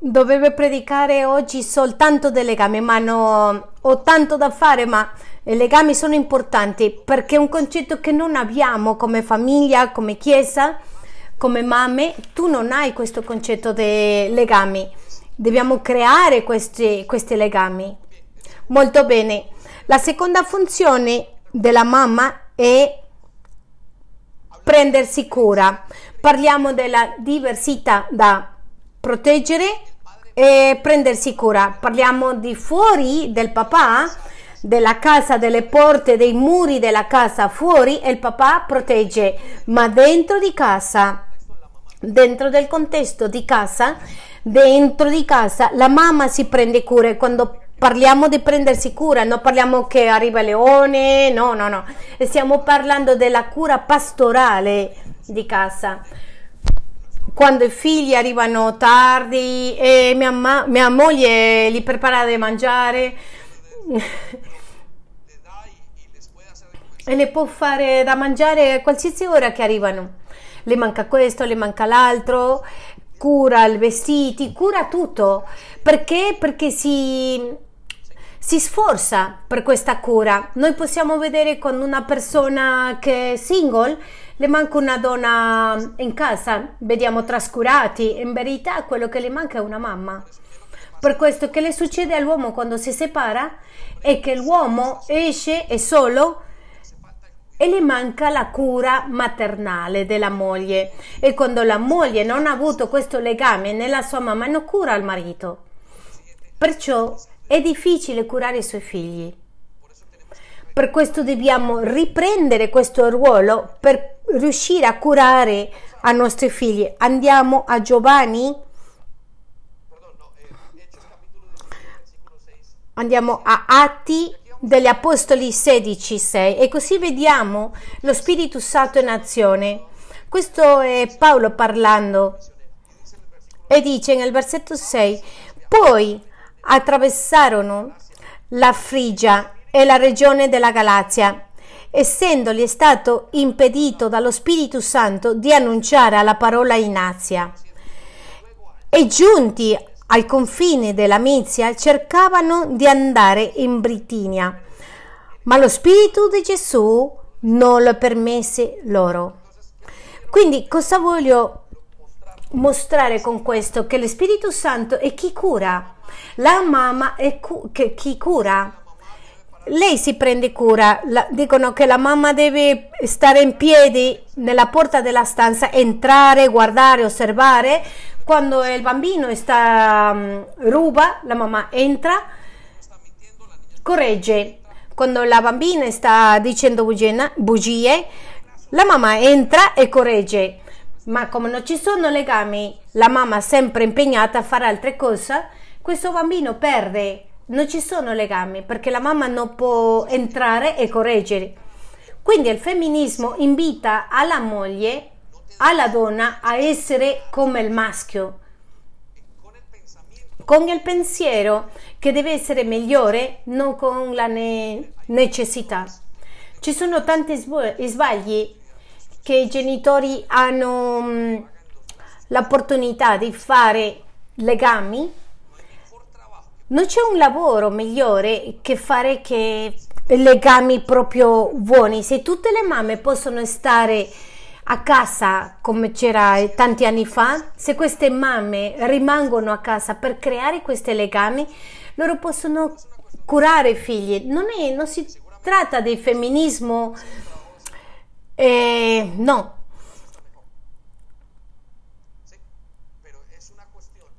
Dovevo predicare oggi soltanto dei legami, ma no, ho tanto da fare, ma i legami sono importanti perché è un concetto che non abbiamo come famiglia, come chiesa, come mamme. Tu non hai questo concetto dei legami. Dobbiamo creare questi, questi legami. Molto bene. La seconda funzione della mamma è prendersi cura. Parliamo della diversità da proteggere e prendersi cura. Parliamo di fuori del papà, della casa, delle porte, dei muri della casa. Fuori e il papà protegge, ma dentro di casa, dentro del contesto di casa, dentro di casa. La mamma si prende cura quando parliamo di prendersi cura, non parliamo che arriva leone, no, no, no, stiamo parlando della cura pastorale di casa quando i figli arrivano tardi e mia, ma- mia moglie li prepara da mangiare [LAUGHS] e le può fare da mangiare a qualsiasi ora che arrivano. Le manca questo, le manca l'altro, cura i vestiti, cura tutto. Perché? Perché si, si sforza per questa cura. Noi possiamo vedere con una persona che è single le manca una donna in casa, vediamo trascurati, in verità quello che le manca è una mamma. Per questo che le succede all'uomo quando si separa è che l'uomo esce e solo e le manca la cura maternale della moglie e quando la moglie non ha avuto questo legame nella sua mamma non cura il marito. Perciò è difficile curare i suoi figli. Per questo dobbiamo riprendere questo ruolo per riuscire a curare i nostri figli. Andiamo a Giovanni. Andiamo a Atti degli Apostoli 16, 6 e così vediamo lo Spirito Santo in azione. Questo è Paolo parlando e dice nel versetto 6, poi attraversarono la Frigia e la regione della Galazia, essendogli stato impedito dallo Spirito Santo di annunciare la parola in Azia. e giunti ai confini della Mizia cercavano di andare in Britinia, ma lo Spirito di Gesù non lo permise loro. Quindi cosa voglio mostrare con questo? Che lo Spirito Santo è chi cura, la mamma è cu- chi cura. Lei si prende cura, la, dicono che la mamma deve stare in piedi nella porta della stanza, entrare, guardare, osservare. Quando il bambino sta, um, ruba, la mamma entra, corregge. Quando la bambina sta dicendo bugie, la mamma entra e corregge. Ma come non ci sono legami, la mamma sempre impegnata a fare altre cose, questo bambino perde, non ci sono legami perché la mamma non può entrare e correggere. Quindi il femminismo invita alla moglie, alla donna a essere come il maschio, con il pensiero che deve essere migliore, non con la ne- necessità. Ci sono tanti sbagli che i genitori hanno mm, l'opportunità di fare legami non c'è un lavoro migliore che fare che legami proprio buoni. Se tutte le mamme possono stare a casa come c'era tanti anni fa, se queste mamme rimangono a casa per creare questi legami, loro possono curare i figli. Non, è, non si tratta di femminismo, eh, no.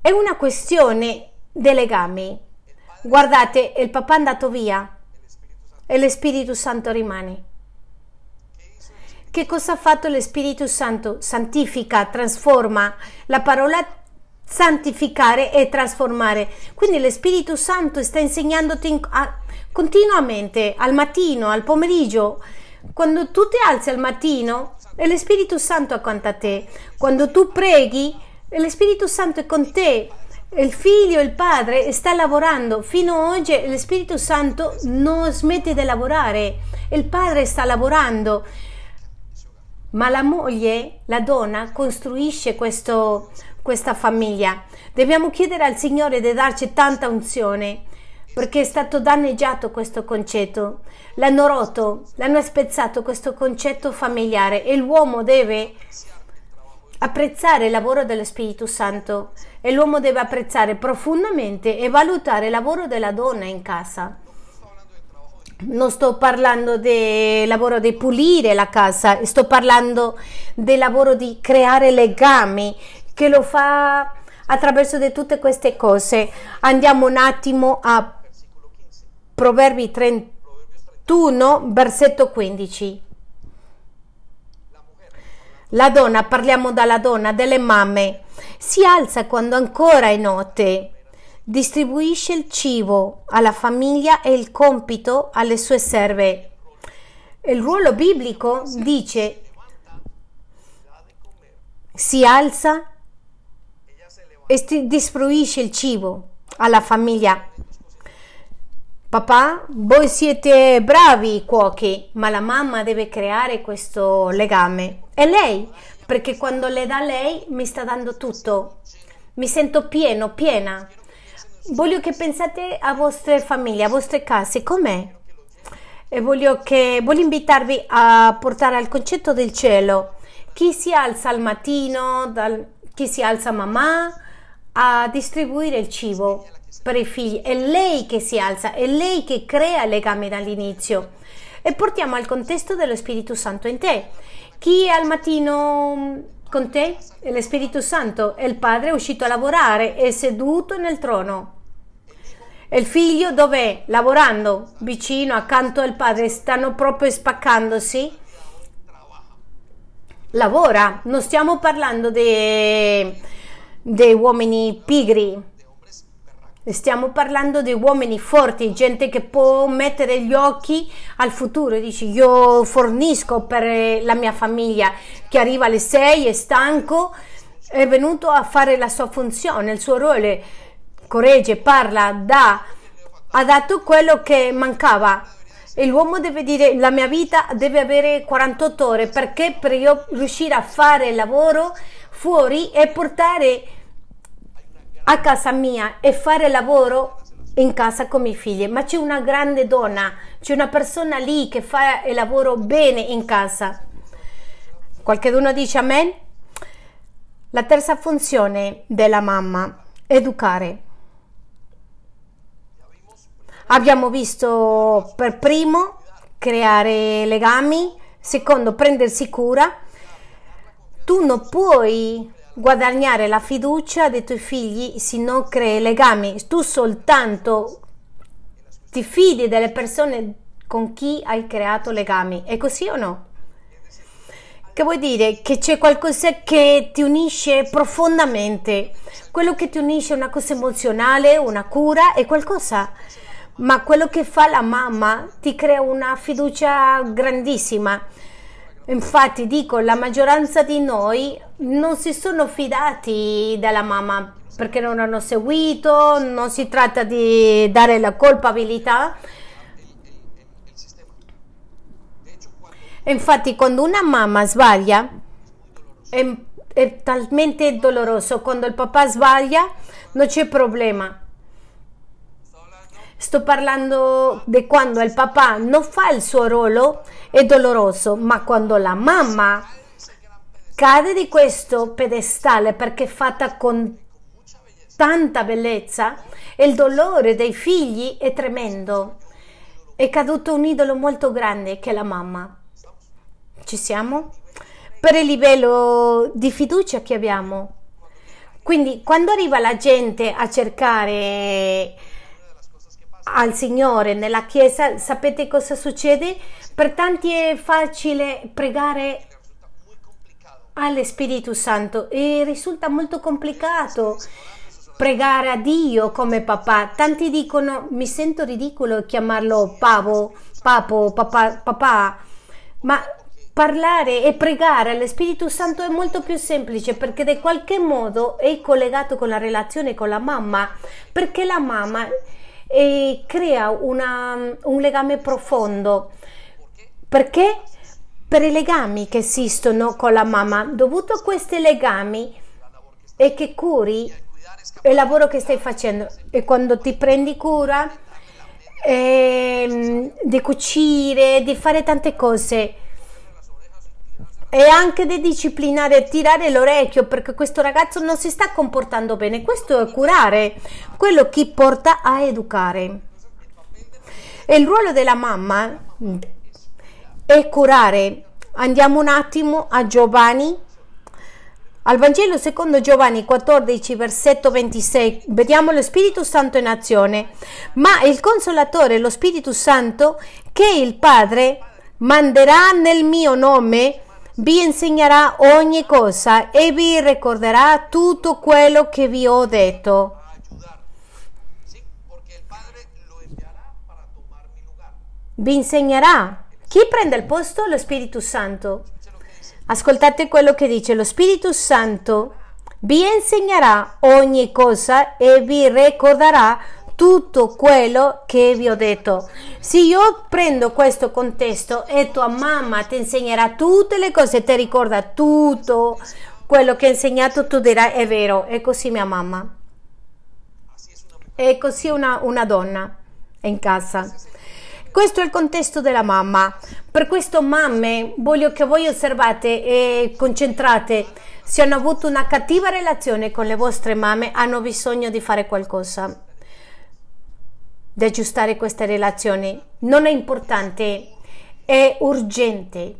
È una questione dei legami. Guardate, il papà è andato via e lo Spirito Santo rimane. Che cosa ha fatto lo Spirito Santo? Santifica, trasforma. La parola santificare e trasformare. Quindi lo Spirito Santo sta insegnandoti continuamente, al mattino, al pomeriggio. Quando tu ti alzi al mattino, è lo Spirito Santo accanto a te. Quando tu preghi, lo Spirito Santo è con te il figlio, il padre sta lavorando. Fino ad oggi lo Spirito Santo non smette di lavorare. Il padre sta lavorando. Ma la moglie, la donna, costruisce questo, questa famiglia. Dobbiamo chiedere al Signore di darci tanta unzione perché è stato danneggiato questo concetto. L'hanno rotto, l'hanno spezzato questo concetto familiare e l'uomo deve apprezzare il lavoro dello Spirito Santo e l'uomo deve apprezzare profondamente e valutare il lavoro della donna in casa. Non sto parlando del lavoro di pulire la casa, sto parlando del lavoro di creare legami che lo fa attraverso di tutte queste cose. Andiamo un attimo a Proverbi 31, versetto 15. La donna, parliamo dalla donna, delle mamme, si alza quando ancora è notte, distribuisce il cibo alla famiglia e il compito alle sue serve. Il ruolo biblico dice si alza e distribuisce il cibo alla famiglia. Papà, voi siete bravi cuochi, ma la mamma deve creare questo legame. E lei, perché quando le dà lei mi sta dando tutto. Mi sento pieno, piena. Voglio che pensate a vostre famiglie, a vostre case, com'è? E voglio, che, voglio invitarvi a portare al concetto del cielo. Chi si alza al mattino, dal, chi si alza mamma, a distribuire il cibo per i figli, è lei che si alza, è lei che crea legami dall'inizio. E portiamo al contesto dello Spirito Santo in te. Chi è al mattino con te? È lo Spirito Santo. E il padre è uscito a lavorare, è seduto nel trono. E il figlio dov'è? Lavorando vicino, accanto al padre, stanno proprio spaccandosi. Lavora, non stiamo parlando dei uomini pigri, Stiamo parlando di uomini forti, gente che può mettere gli occhi al futuro. Dici, io fornisco per la mia famiglia, che arriva alle 6, è stanco, è venuto a fare la sua funzione, il suo ruolo, corregge, parla, dà, ha dato quello che mancava. E l'uomo deve dire, la mia vita deve avere 48 ore, perché per io riuscire a fare il lavoro fuori e portare a casa mia e fare lavoro in casa con i figli, ma c'è una grande donna, c'è una persona lì che fa il lavoro bene in casa. Qualcuno dice amen? La terza funzione della mamma, educare. Abbiamo visto per primo creare legami, secondo prendersi cura. Tu non puoi guadagnare la fiducia dei tuoi figli se non crei legami. Tu soltanto ti fidi delle persone con chi hai creato legami. È così o no? Che vuol dire? Che c'è qualcosa che ti unisce profondamente. Quello che ti unisce è una cosa emozionale, una cura, è qualcosa. Ma quello che fa la mamma ti crea una fiducia grandissima Infatti dico, la maggioranza di noi non si sono fidati della mamma perché non hanno seguito, non si tratta di dare la colpabilità. Infatti quando una mamma sbaglia è, è talmente doloroso, quando il papà sbaglia non c'è problema Sto parlando di quando il papà non fa il suo ruolo, è doloroso, ma quando la mamma cade di questo pedestale perché è fatta con tanta bellezza, il dolore dei figli è tremendo. È caduto un idolo molto grande che è la mamma. Ci siamo? Per il livello di fiducia che abbiamo. Quindi quando arriva la gente a cercare al Signore nella chiesa, sapete cosa succede? Per tanti è facile pregare allo Spirito Santo e risulta molto complicato pregare a Dio come papà. Tanti dicono mi sento ridicolo chiamarlo pavo, papo, papà, papà, ma parlare e pregare allo Spirito Santo è molto più semplice perché in qualche modo è collegato con la relazione con la mamma, perché la mamma e crea una, un legame profondo. Perché? Per i legami che esistono con la mamma, dovuto a questi legami e che curi il lavoro che stai facendo e quando ti prendi cura eh, di cucire, di fare tante cose e anche di disciplinare tirare l'orecchio perché questo ragazzo non si sta comportando bene. Questo è curare, quello che porta a educare. E il ruolo della mamma è curare. Andiamo un attimo a Giovanni. Al Vangelo secondo Giovanni 14, versetto 26, vediamo lo Spirito Santo in azione, ma il Consolatore, lo Spirito Santo, che il Padre manderà nel mio nome, vi insegnerà ogni cosa e vi ricorderà tutto quello che vi ho detto. Vi insegnerà. Chi prende il posto? Lo Spirito Santo. Ascoltate quello che dice lo Spirito Santo vi insegnerà ogni cosa e vi ricorderà tutto quello che vi ho detto. Se io prendo questo contesto e tua mamma ti insegnerà tutte le cose, ti ricorda tutto quello che ha insegnato, tu dirai è vero, è così mia mamma. È così una, una donna in casa. Questo è il contesto della mamma. Per questo, mamme, voglio che voi osservate e concentrate. Se hanno avuto una cattiva relazione con le vostre mamme, hanno bisogno di fare qualcosa di aggiustare queste relazioni. Non è importante, è urgente.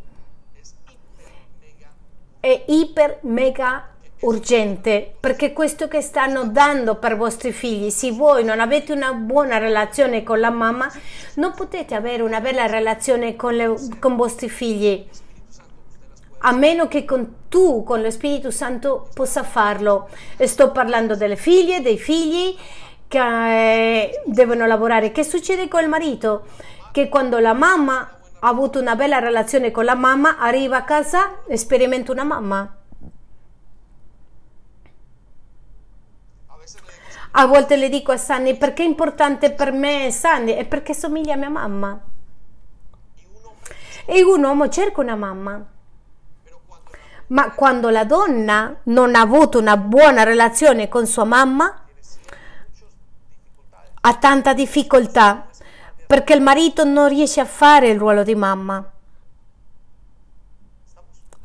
È iper mega urgente perché questo che stanno dando per vostri figli se voi non avete una buona relazione con la mamma non potete avere una bella relazione con, le, con vostri figli a meno che con, tu con lo Spirito Santo possa farlo sto parlando delle figlie dei figli che eh, devono lavorare. Che succede col marito? Che quando la mamma ha avuto una bella relazione con la mamma, arriva a casa e sperimenta una mamma. A volte le dico a Sanni perché è importante per me Sanni? È perché somiglia a mia mamma. E un uomo cerca una mamma. Ma quando la donna non ha avuto una buona relazione con sua mamma, ha tanta difficoltà perché il marito non riesce a fare il ruolo di mamma.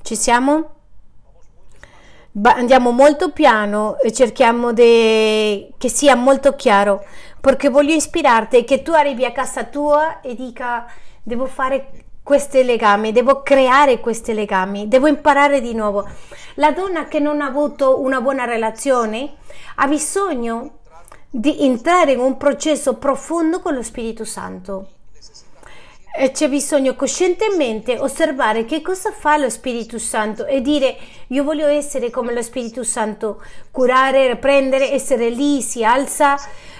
Ci siamo? Andiamo molto piano e cerchiamo di, che sia molto chiaro perché voglio ispirarti che tu arrivi a casa tua e dica devo fare questi legami, devo creare questi legami, devo imparare di nuovo. La donna che non ha avuto una buona relazione ha bisogno di entrare in un processo profondo con lo Spirito Santo. E c'è bisogno coscientemente osservare che cosa fa lo Spirito Santo e dire io voglio essere come lo Spirito Santo, curare, riprendere, essere lì, si alza.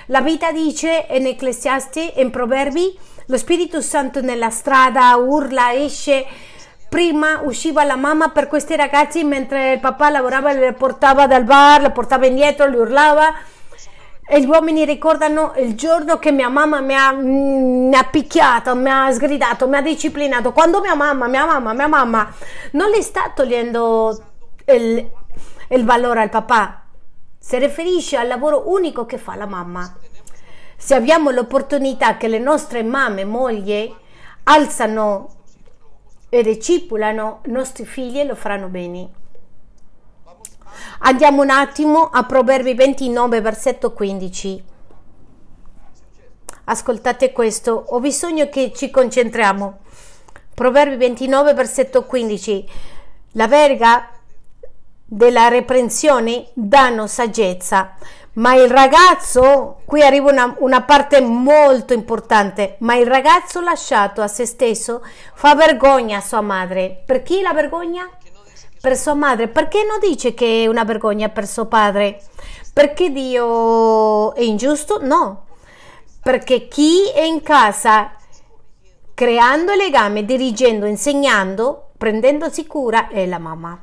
La vita dice in Ecclesiasti, in Proverbi, lo Spirito Santo nella strada urla, esce. Prima usciva la mamma per questi ragazzi mentre il papà lavorava, le portava dal bar, le portava indietro, li urlava e gli uomini ricordano il giorno che mia mamma mi ha, mi ha, picchiato, mi ha sgridato, mi ha disciplinato. Quando mia mamma, mia mamma, mia mamma non le sta togliendo il, il valore al papà, si riferisce al lavoro unico che fa la mamma. Se abbiamo l'opportunità che le nostre mamme, mogli, alzano e recipulano, i nostri figli lo faranno bene. Andiamo un attimo a Proverbi 29, versetto 15. Ascoltate questo, ho bisogno che ci concentriamo. Proverbi 29, versetto 15. La verga della reprensione danno saggezza, ma il ragazzo, qui arriva una, una, parte molto importante, ma il ragazzo lasciato a se stesso fa vergogna a sua madre. Per chi la vergogna? Per sua madre, perché non dice che è una vergogna per suo padre? Perché Dio è ingiusto? No, perché chi è in casa creando legame, dirigendo, insegnando, prendendosi cura è la mamma.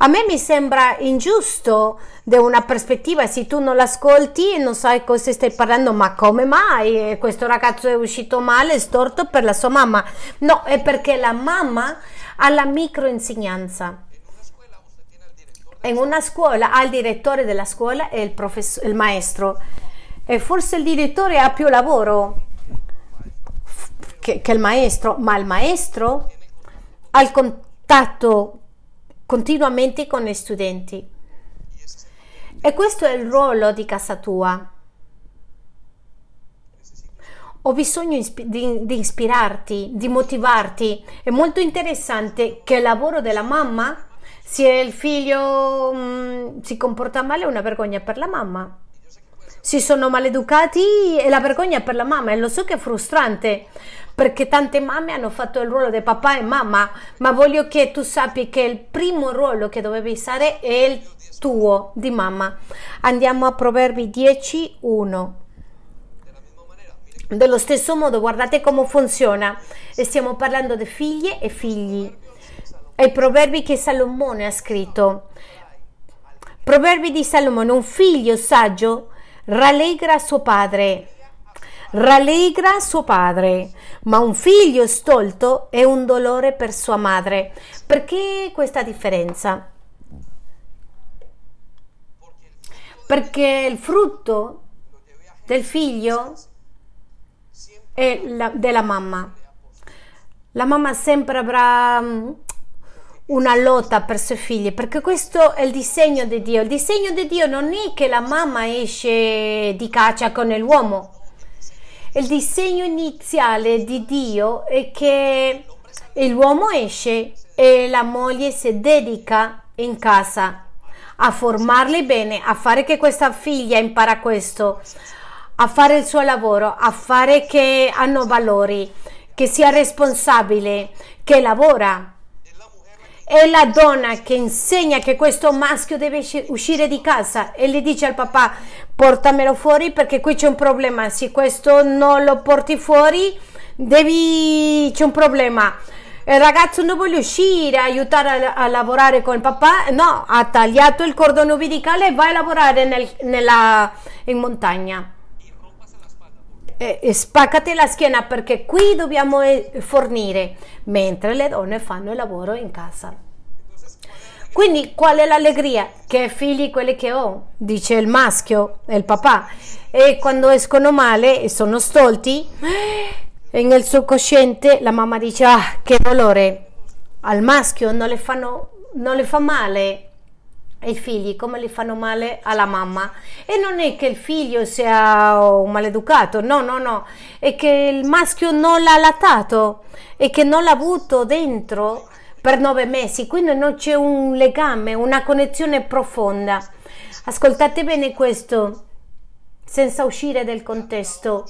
A me mi sembra ingiusto da una prospettiva, se tu non l'ascolti e non sai cosa stai parlando, ma come mai questo ragazzo è uscito male, storto per la sua mamma? No, è perché la mamma ha la microinsegnanza in una scuola al direttore della scuola e il, professor, il maestro e forse il direttore ha più lavoro che, che il maestro, ma il maestro ha il contatto continuamente con gli studenti. E questo è il ruolo di casa tua. Ho bisogno di, di ispirarti, di motivarti. È molto interessante che il lavoro della mamma se il figlio mh, mm, si comporta male è una vergogna per la mamma. Si sono maleducati è la vergogna per la mamma e lo so che è frustrante perché tante mamme hanno fatto il ruolo di papà e mamma, ma voglio che tu sappi che il primo ruolo che dovevi fare è il tuo di mamma. Andiamo a Proverbi 10, 1. Dello stesso modo, guardate come funziona. E stiamo parlando di figlie e figli ai proverbi che Salomone ha scritto. Proverbi di Salomone, un figlio saggio rallegra suo padre, rallegra suo padre, ma un figlio stolto è un dolore per sua madre. Perché questa differenza? Perché il frutto del figlio è la, della mamma. La mamma sempre avrà una lotta per suoi figli, perché questo è il disegno di Dio. Il disegno di Dio non è che la mamma esce di caccia con l'uomo. Il disegno iniziale di Dio è che l'uomo esce e la moglie si dedica in casa a formarli bene, a fare che questa figlia impara questo, a fare il suo lavoro, a fare che hanno valori, che sia responsabile, che lavora è la donna che insegna che questo maschio deve uscire di casa e le dice al papà portamelo fuori perché qui c'è un problema, se questo non lo porti fuori devi... c'è un problema. Il ragazzo non vuole uscire, aiutare a, a, lavorare con il papà, no, ha tagliato il cordone umbilicale e va a lavorare nel, nella, in montagna. E, e spaccate la schiena perché qui dobbiamo eh, fornire, mentre le donne fanno il lavoro in casa. Quindi qual è l'allegria? Che figli quelli che ho, dice il maschio, il papà. E quando escono male e sono stolti, e nel suo cosciente la mamma dice, ah, che dolore. Al maschio non le, fanno, non le fa male i figli come li fanno male alla mamma. E non è che il figlio sia un maleducato no no no. È che il maschio non l'ha lattato e che non l'ha avuto dentro per nove mesi. Quindi non c'è un legame una connessione profonda. Ascoltate bene questo. Senza uscire dal contesto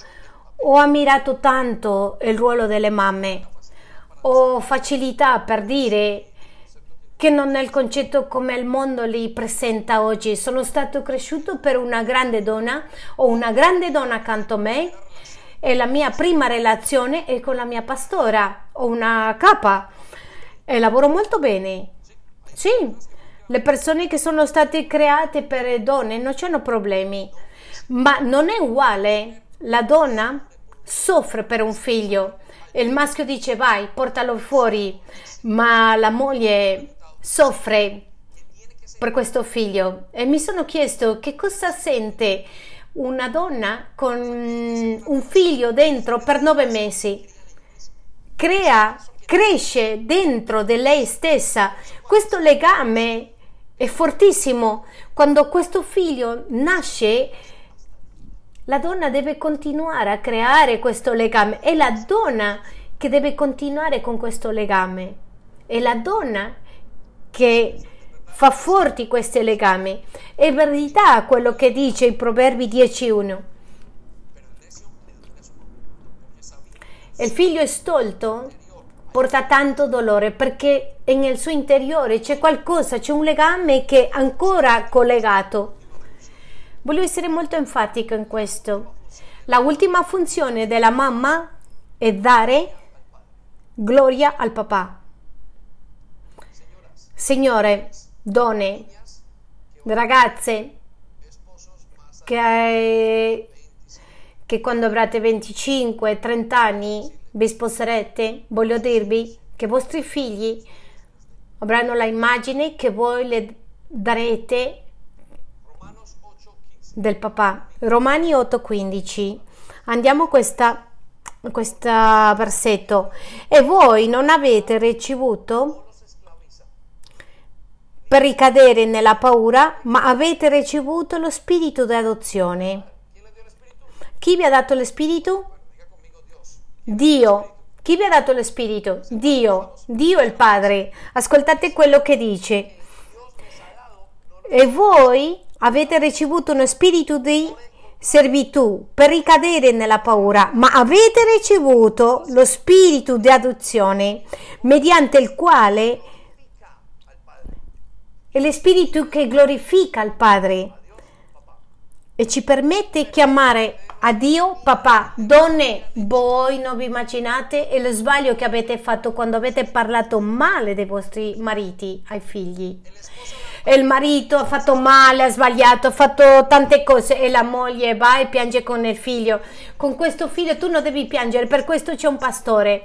ho ammirato tanto il ruolo delle mamme. Ho facilità per dire che non è il concetto come il mondo li presenta oggi. Sono stato cresciuto per una grande donna, ho una grande donna accanto a me e la mia prima relazione è con la mia pastora, ho una capa e lavoro molto bene. Sì, le persone che sono state create per donne non hanno problemi, ma non è uguale. La donna soffre per un figlio, il maschio dice vai, portalo fuori, ma la moglie soffre per questo figlio e mi sono chiesto che cosa sente una donna con un figlio dentro per nove mesi. Crea, cresce dentro di lei stessa. Questo legame è fortissimo. Quando questo figlio nasce, la donna deve continuare a creare questo legame. È la donna che deve continuare con questo legame. È la donna che fa forti questi legami. È verità quello che dice i Proverbi 10.1. Il figlio stolto porta tanto dolore perché nel suo interiore c'è qualcosa, c'è un legame che è ancora collegato. Voglio essere molto enfatica in questo. La ultima funzione della mamma è dare gloria al papà. Signore, donne, ragazze, che, che quando avrete 25-30 anni vi sposerete, voglio dirvi che i vostri figli avranno la immagine che voi le darete del papà. Romani 8:15. Andiamo a questo versetto. E voi non avete ricevuto per ricadere nella paura, ma avete ricevuto lo spirito di adozione. Chi vi ha dato lo spirito? Dio. Chi vi ha dato lo spirito? Dio. Dio è il Padre. Ascoltate quello che dice. E voi avete ricevuto uno spirito di servitù per ricadere nella paura, ma avete ricevuto lo spirito di adozione mediante il quale è lo spirito che glorifica il Padre e ci permette chiamare a Dio papà. Donne, voi non vi immaginate il sbaglio che avete fatto quando avete parlato male dei vostri mariti ai figli. E il marito ha fatto male, ha sbagliato, ha fatto tante cose e la moglie va e piange con il figlio. Con questo figlio tu non devi piangere, per questo c'è un pastore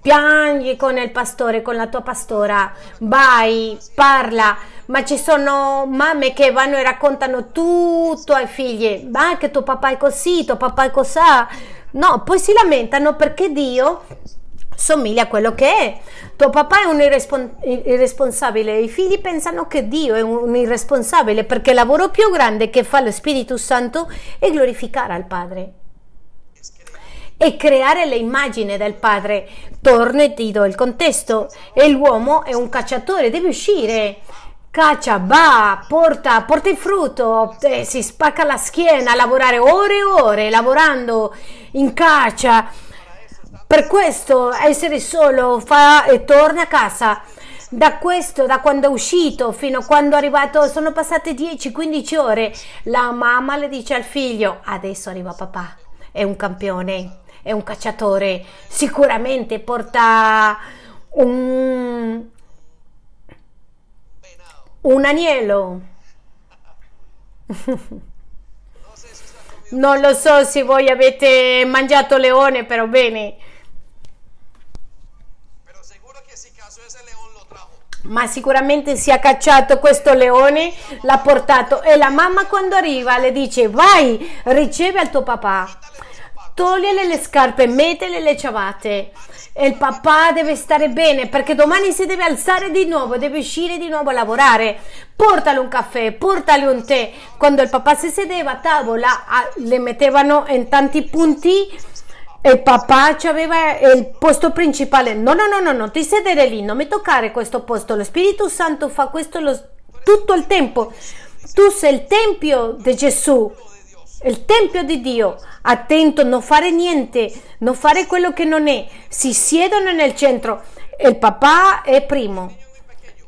piangi con il pastore, con la tua pastora, vai, parla, ma ci sono mamme che vanno e raccontano tutto ai figli, ma che tuo papà è così, tuo papà è così, no, poi si lamentano perché Dio somiglia a quello che è. Tuo papà è un irrespon- irresponsabile, i figli pensano che Dio è un irresponsabile perché il lavoro più grande che fa lo Spirito Santo è glorificare al Padre e creare l'immagine del padre. Torno e ti do il contesto. E l'uomo è un cacciatore, deve uscire. Caccia, va, porta, porta il frutto, eh, si spacca la schiena, lavorare ore e ore, lavorando in caccia. Per questo essere solo fa e torna a casa. Da questo, da quando è uscito fino a quando è arrivato, sono passate 10-15 ore. La mamma le dice al figlio: Adesso arriva papà, è un campione è un cacciatore, sicuramente porta un, un agnello. [LAUGHS] non lo so se voi avete mangiato leone, però bene. ma sicuramente si è cacciato questo leone, l'ha portato e la mamma quando arriva le dice vai, riceve al tuo papà, togliele le scarpe, mettele le ciabatte e il papà deve stare bene perché domani si deve alzare di nuovo, deve uscire di nuovo a lavorare. Portale un caffè, portale un tè. Quando il papà si sedeva a tavola, le mettevano in tanti punti e il papà aveva il posto principale. No, no, no, no, no, ti sedere lì, non mi toccare questo posto. Lo Spirito Santo fa questo lo, tutto il tempo. Tu sei il tempio di Gesù, il tempio di Dio. Attento, non fare niente, non fare quello che non è. Si siedono nel centro. Il papà è primo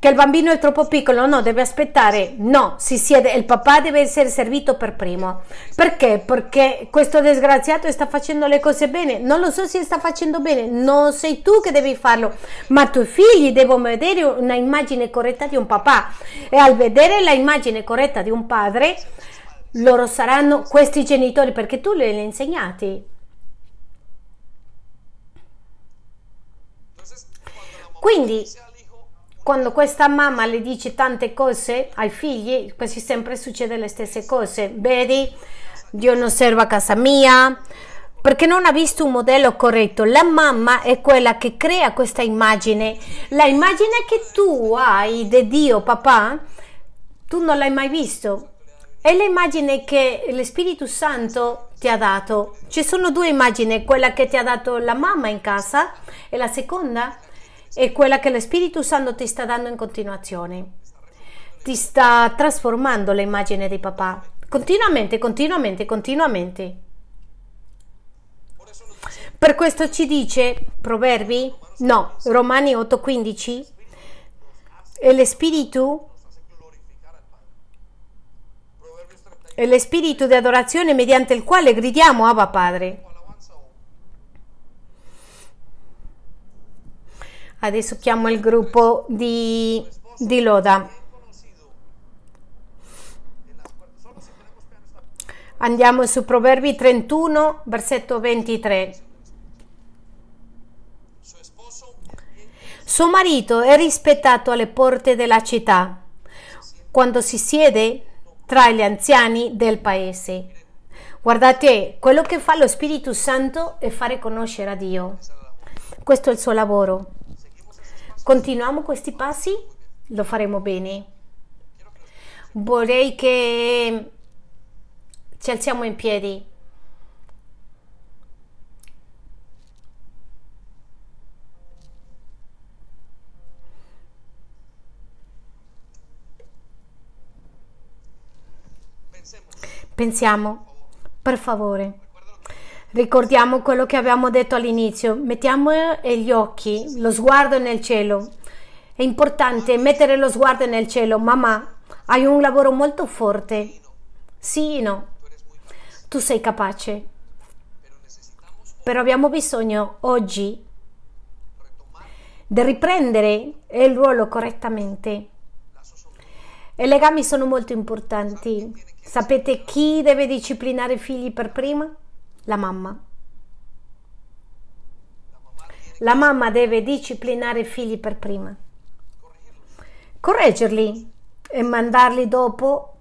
che il bambino è troppo piccolo, no, deve aspettare, no, si siede, il papà deve essere servito per primo. Perché? Perché questo disgraziato sta facendo le cose bene, non lo so se sta facendo bene, non sei tu che devi farlo, ma i tuoi figli devono vedere una immagine corretta di un papà e al vedere la immagine corretta di un padre, loro saranno questi genitori perché tu li hai insegnati. Quindi quando questa mamma le dice tante cose ai figli, quasi sempre succede le stesse cose. Vedi, Dio non serve a casa mia, perché non ha visto un modello corretto. La mamma è quella che crea questa immagine. La immagine che tu hai di Dio, papà, tu non l'hai mai visto. È l'immagine che lo Spirito Santo ti ha dato. Ci sono due immagini, quella che ti ha dato la mamma in casa e la seconda è quella che lo Spirito Santo ti sta dando in continuazione. Ti sta trasformando l'immagine di papà. Continuamente, continuamente, continuamente. Per questo ci dice Proverbi, no, Romani 8:15, e lo Spirito è lo spirito di adorazione mediante il quale gridiamo Abba Padre. Adesso chiamo il gruppo di, di Loda. Andiamo su Proverbi 31, versetto 23. Suo marito è rispettato alle porte della città quando si siede tra gli anziani del paese. Guardate, quello che fa lo Spirito Santo è fare conoscere a Dio. Questo è il suo lavoro. Continuiamo questi passi, lo faremo bene. Vorrei che ci alziamo in piedi. Pensiamo, per favore. Ricordiamo quello che abbiamo detto all'inizio, mettiamo gli occhi, lo sguardo nel cielo. È importante mettere lo sguardo nel cielo. Mamma, hai un lavoro molto forte. Sì no? Tu sei capace. Però abbiamo bisogno oggi di riprendere il ruolo correttamente. I legami sono molto importanti. Sapete chi deve disciplinare i figli per prima? La mamma. La mamma deve disciplinare i figli per prima. Correggerli e mandarli dopo.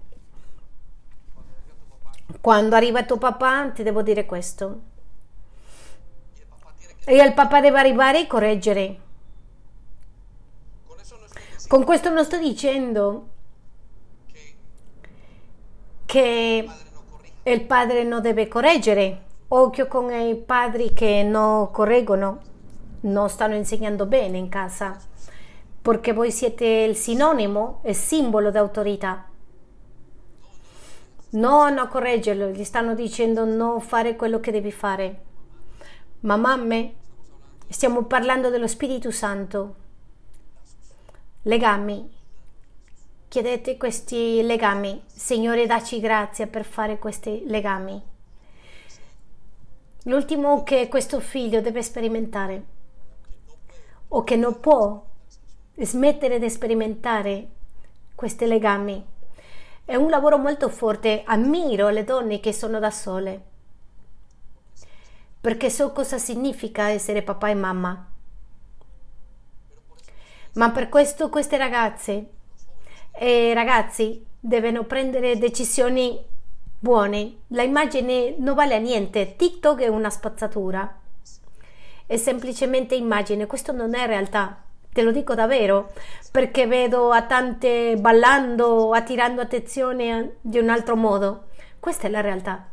Quando arriva tuo papà ti devo dire questo. E il papà deve arrivare e correggere. Con questo non sto dicendo che il padre non deve correggere Occhio con i padri che non correggono, non stanno insegnando bene in casa, perché voi siete il sinonimo e simbolo di autorità. No, no, correggerlo, gli stanno dicendo non fare quello che devi fare. Ma mamme, stiamo parlando dello Spirito Santo. Legami. Chiedete questi legami. Signore, dacci grazia per fare questi legami. L'ultimo che questo figlio deve sperimentare o che non può smettere di sperimentare questi legami. È un lavoro molto forte. Ammiro le donne che sono da sole perché so cosa significa essere papà e mamma. Ma per questo queste ragazze e ragazzi devono prendere decisioni buone. La immagine non vale a niente. TikTok è una spazzatura. È semplicemente immagine, questo non è realtà. Te lo dico davvero, perché vedo a tante ballando, attirando attenzione di un altro modo. Questa è la realtà.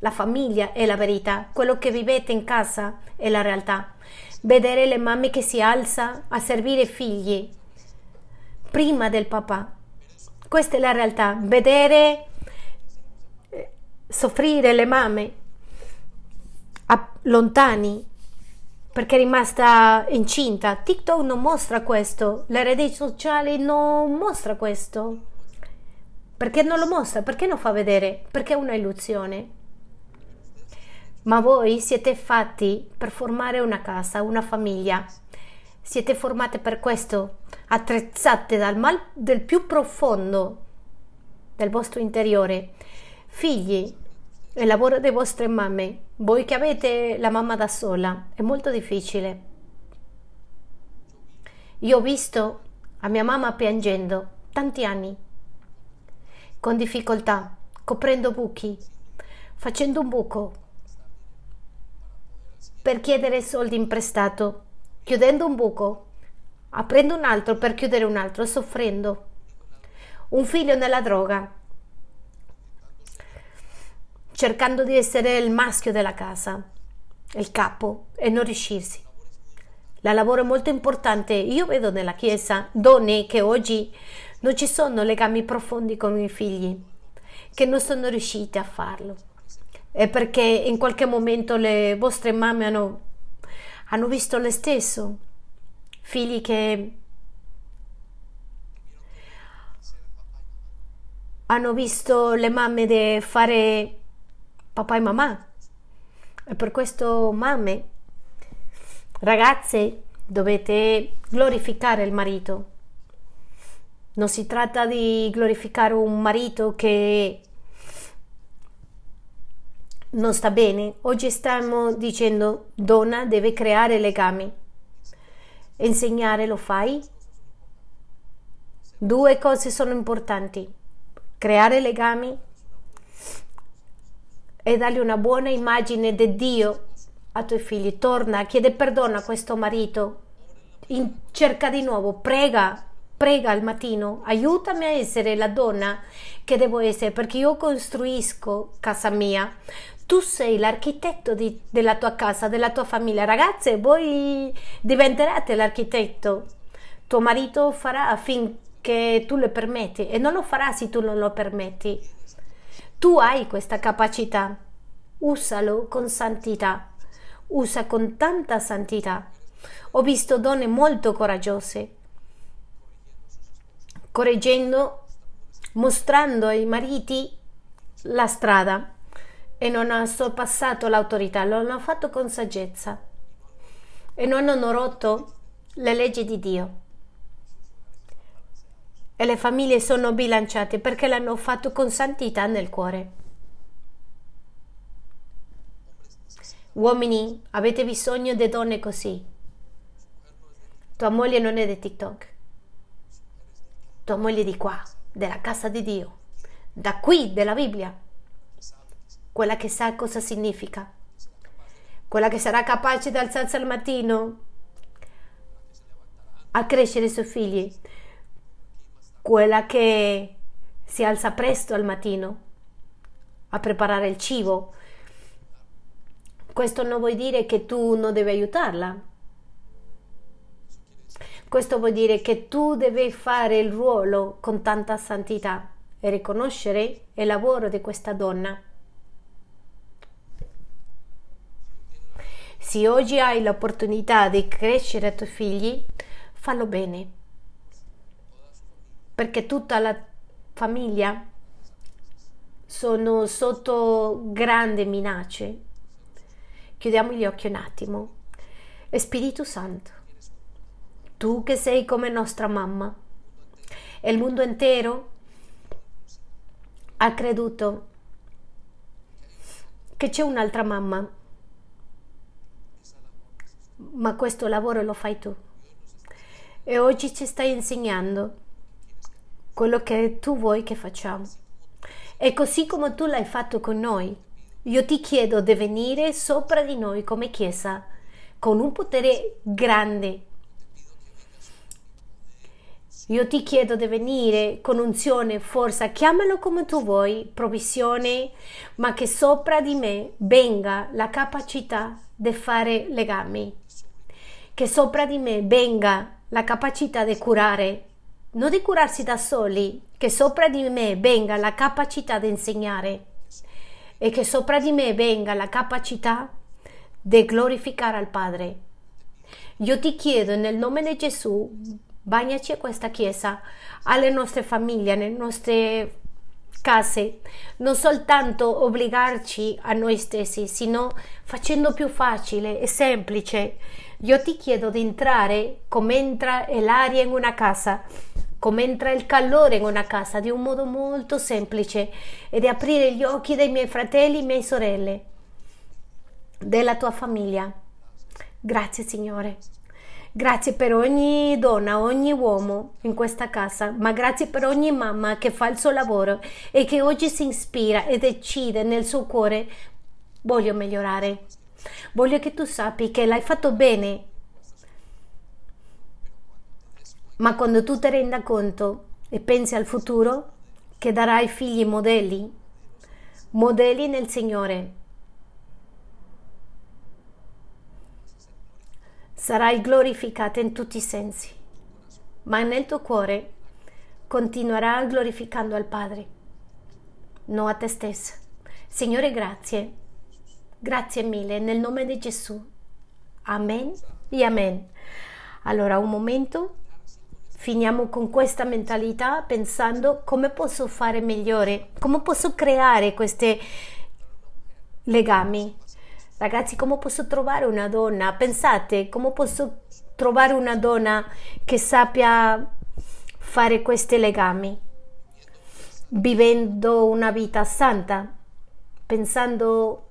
La famiglia è la verità, quello che vivete in casa è la realtà. Vedere le mamme che si alza a servire i figli prima del papà. Questa è la realtà. Vedere eh, soffrire le mamme lontani perché è rimasta incinta. TikTok non mostra questo, le reti sociali non mostra questo. Perché non lo mostra? Perché non fa vedere? Perché è una illusione. Ma voi siete fatti per formare una casa, una famiglia. Siete formate per questo, attrezzate dal mal del più profondo del vostro interiore. Figli, il lavoro delle vostre mamme, voi che avete la mamma da sola, è molto difficile. Io ho visto a mia mamma piangendo tanti anni, con difficoltà, coprendo buchi, facendo un buco per chiedere soldi in prestato, chiudendo un buco, aprendo un altro per chiudere un altro, soffrendo. Un figlio nella droga, cercando di essere il maschio della casa, il capo e non riuscirsi. La lavoro è molto importante. Io vedo nella Chiesa donne che oggi non ci sono legami profondi con i figli, che non sono riuscite a farlo è perché in qualche momento le vostre mamme hanno, hanno visto lo stesso, figli che hanno visto le mamme fare papà e mamma. E per questo mamme, ragazze, dovete glorificare il marito. Non si tratta di glorificare un marito che non sta bene. Oggi stiamo dicendo donna deve creare legami. Insegnare lo fai? Due cose sono importanti. Creare legami e dargli una buona immagine di Dio a tuoi figli. Torna, chiede perdono a questo marito. In, cerca di nuovo, prega, prega al mattino, aiutami a essere la donna che devo essere perché io costruisco casa mia tu sei l'architetto di, della tua casa, della tua famiglia. Ragazze, voi diventerete l'architetto. Tuo marito farà affinché tu le permetti e non lo farà se tu non lo permetti. Tu hai questa capacità. Usalo con santità. Usa con tanta santità. Ho visto donne molto coraggiose, correggendo, mostrando ai mariti la strada e non hanno sorpassato l'autorità, lo hanno fatto con saggezza e non hanno rotto le leggi di Dio. E le famiglie sono bilanciate perché l'hanno fatto con santità nel cuore. Uomini, avete bisogno di donne così. Tua moglie non è di TikTok. Tua moglie è di qua, della casa di Dio, da qui, della Bibbia quella che sa cosa significa, quella che sarà capace di alzarsi al mattino a crescere i suoi figli, quella che si alza presto al mattino a preparare il cibo. Questo non vuol dire che tu non devi aiutarla. Questo vuol dire che tu devi fare il ruolo con tanta santità e riconoscere il lavoro di questa donna. Se oggi hai l'opportunità di crescere i tuoi figli, fallo bene. Perché tutta la famiglia sono sotto grandi minacce. Chiudiamo gli occhi un attimo. Spirito Santo, tu che sei come nostra mamma e il mondo intero ha creduto che c'è un'altra mamma ma questo lavoro lo fai tu. e oggi ci stai insegnando quello che tu vuoi che facciamo. E così come tu l'hai fatto con noi, io ti chiedo di venire sopra di noi come Chiesa con un potere grande. Io ti chiedo di venire con unzione, forza, chiamalo come tu vuoi, provvisione, ma che sopra di me venga la capacità di fare legami, che sopra di me venga la capacità di curare, non di curarsi da soli, che sopra di me venga la capacità di insegnare e che sopra di me venga la capacità di glorificare al Padre. Io ti chiedo nel nome di Gesù, bagnaci a questa chiesa, alle nostre famiglie, alle nostre case, non soltanto obbligarci a noi stessi, sino facendo più facile e semplice. Io ti chiedo di entrare come entra l'aria in una casa come entra il calore in una casa di un modo molto semplice e di aprire gli occhi dei miei fratelli e miei sorelle, della tua famiglia. Grazie Signore. Grazie per ogni donna, ogni uomo in questa casa, ma grazie per ogni mamma che fa il suo lavoro e che oggi si ispira e decide nel suo cuore voglio migliorare. Voglio che tu sappi che l'hai fatto bene ma quando tu ti renda conto e pensi al futuro, che darai figli modelli, modelli nel Signore, sarai glorificata in tutti i sensi, ma nel tuo cuore continuerà glorificando al Padre, non a te stessa. Signore, grazie. Grazie mille nel nome di Gesù. Amen e amen. Allora, un momento finiamo con questa mentalità pensando come posso fare migliore, come posso creare questi legami. Ragazzi, come posso trovare una donna? Pensate, come posso trovare una donna che sappia fare questi legami? Vivendo una vita santa, pensando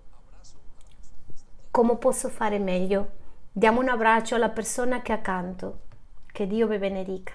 come posso fare meglio. Diamo un abbraccio alla persona che è accanto. Che Dio vi benedica.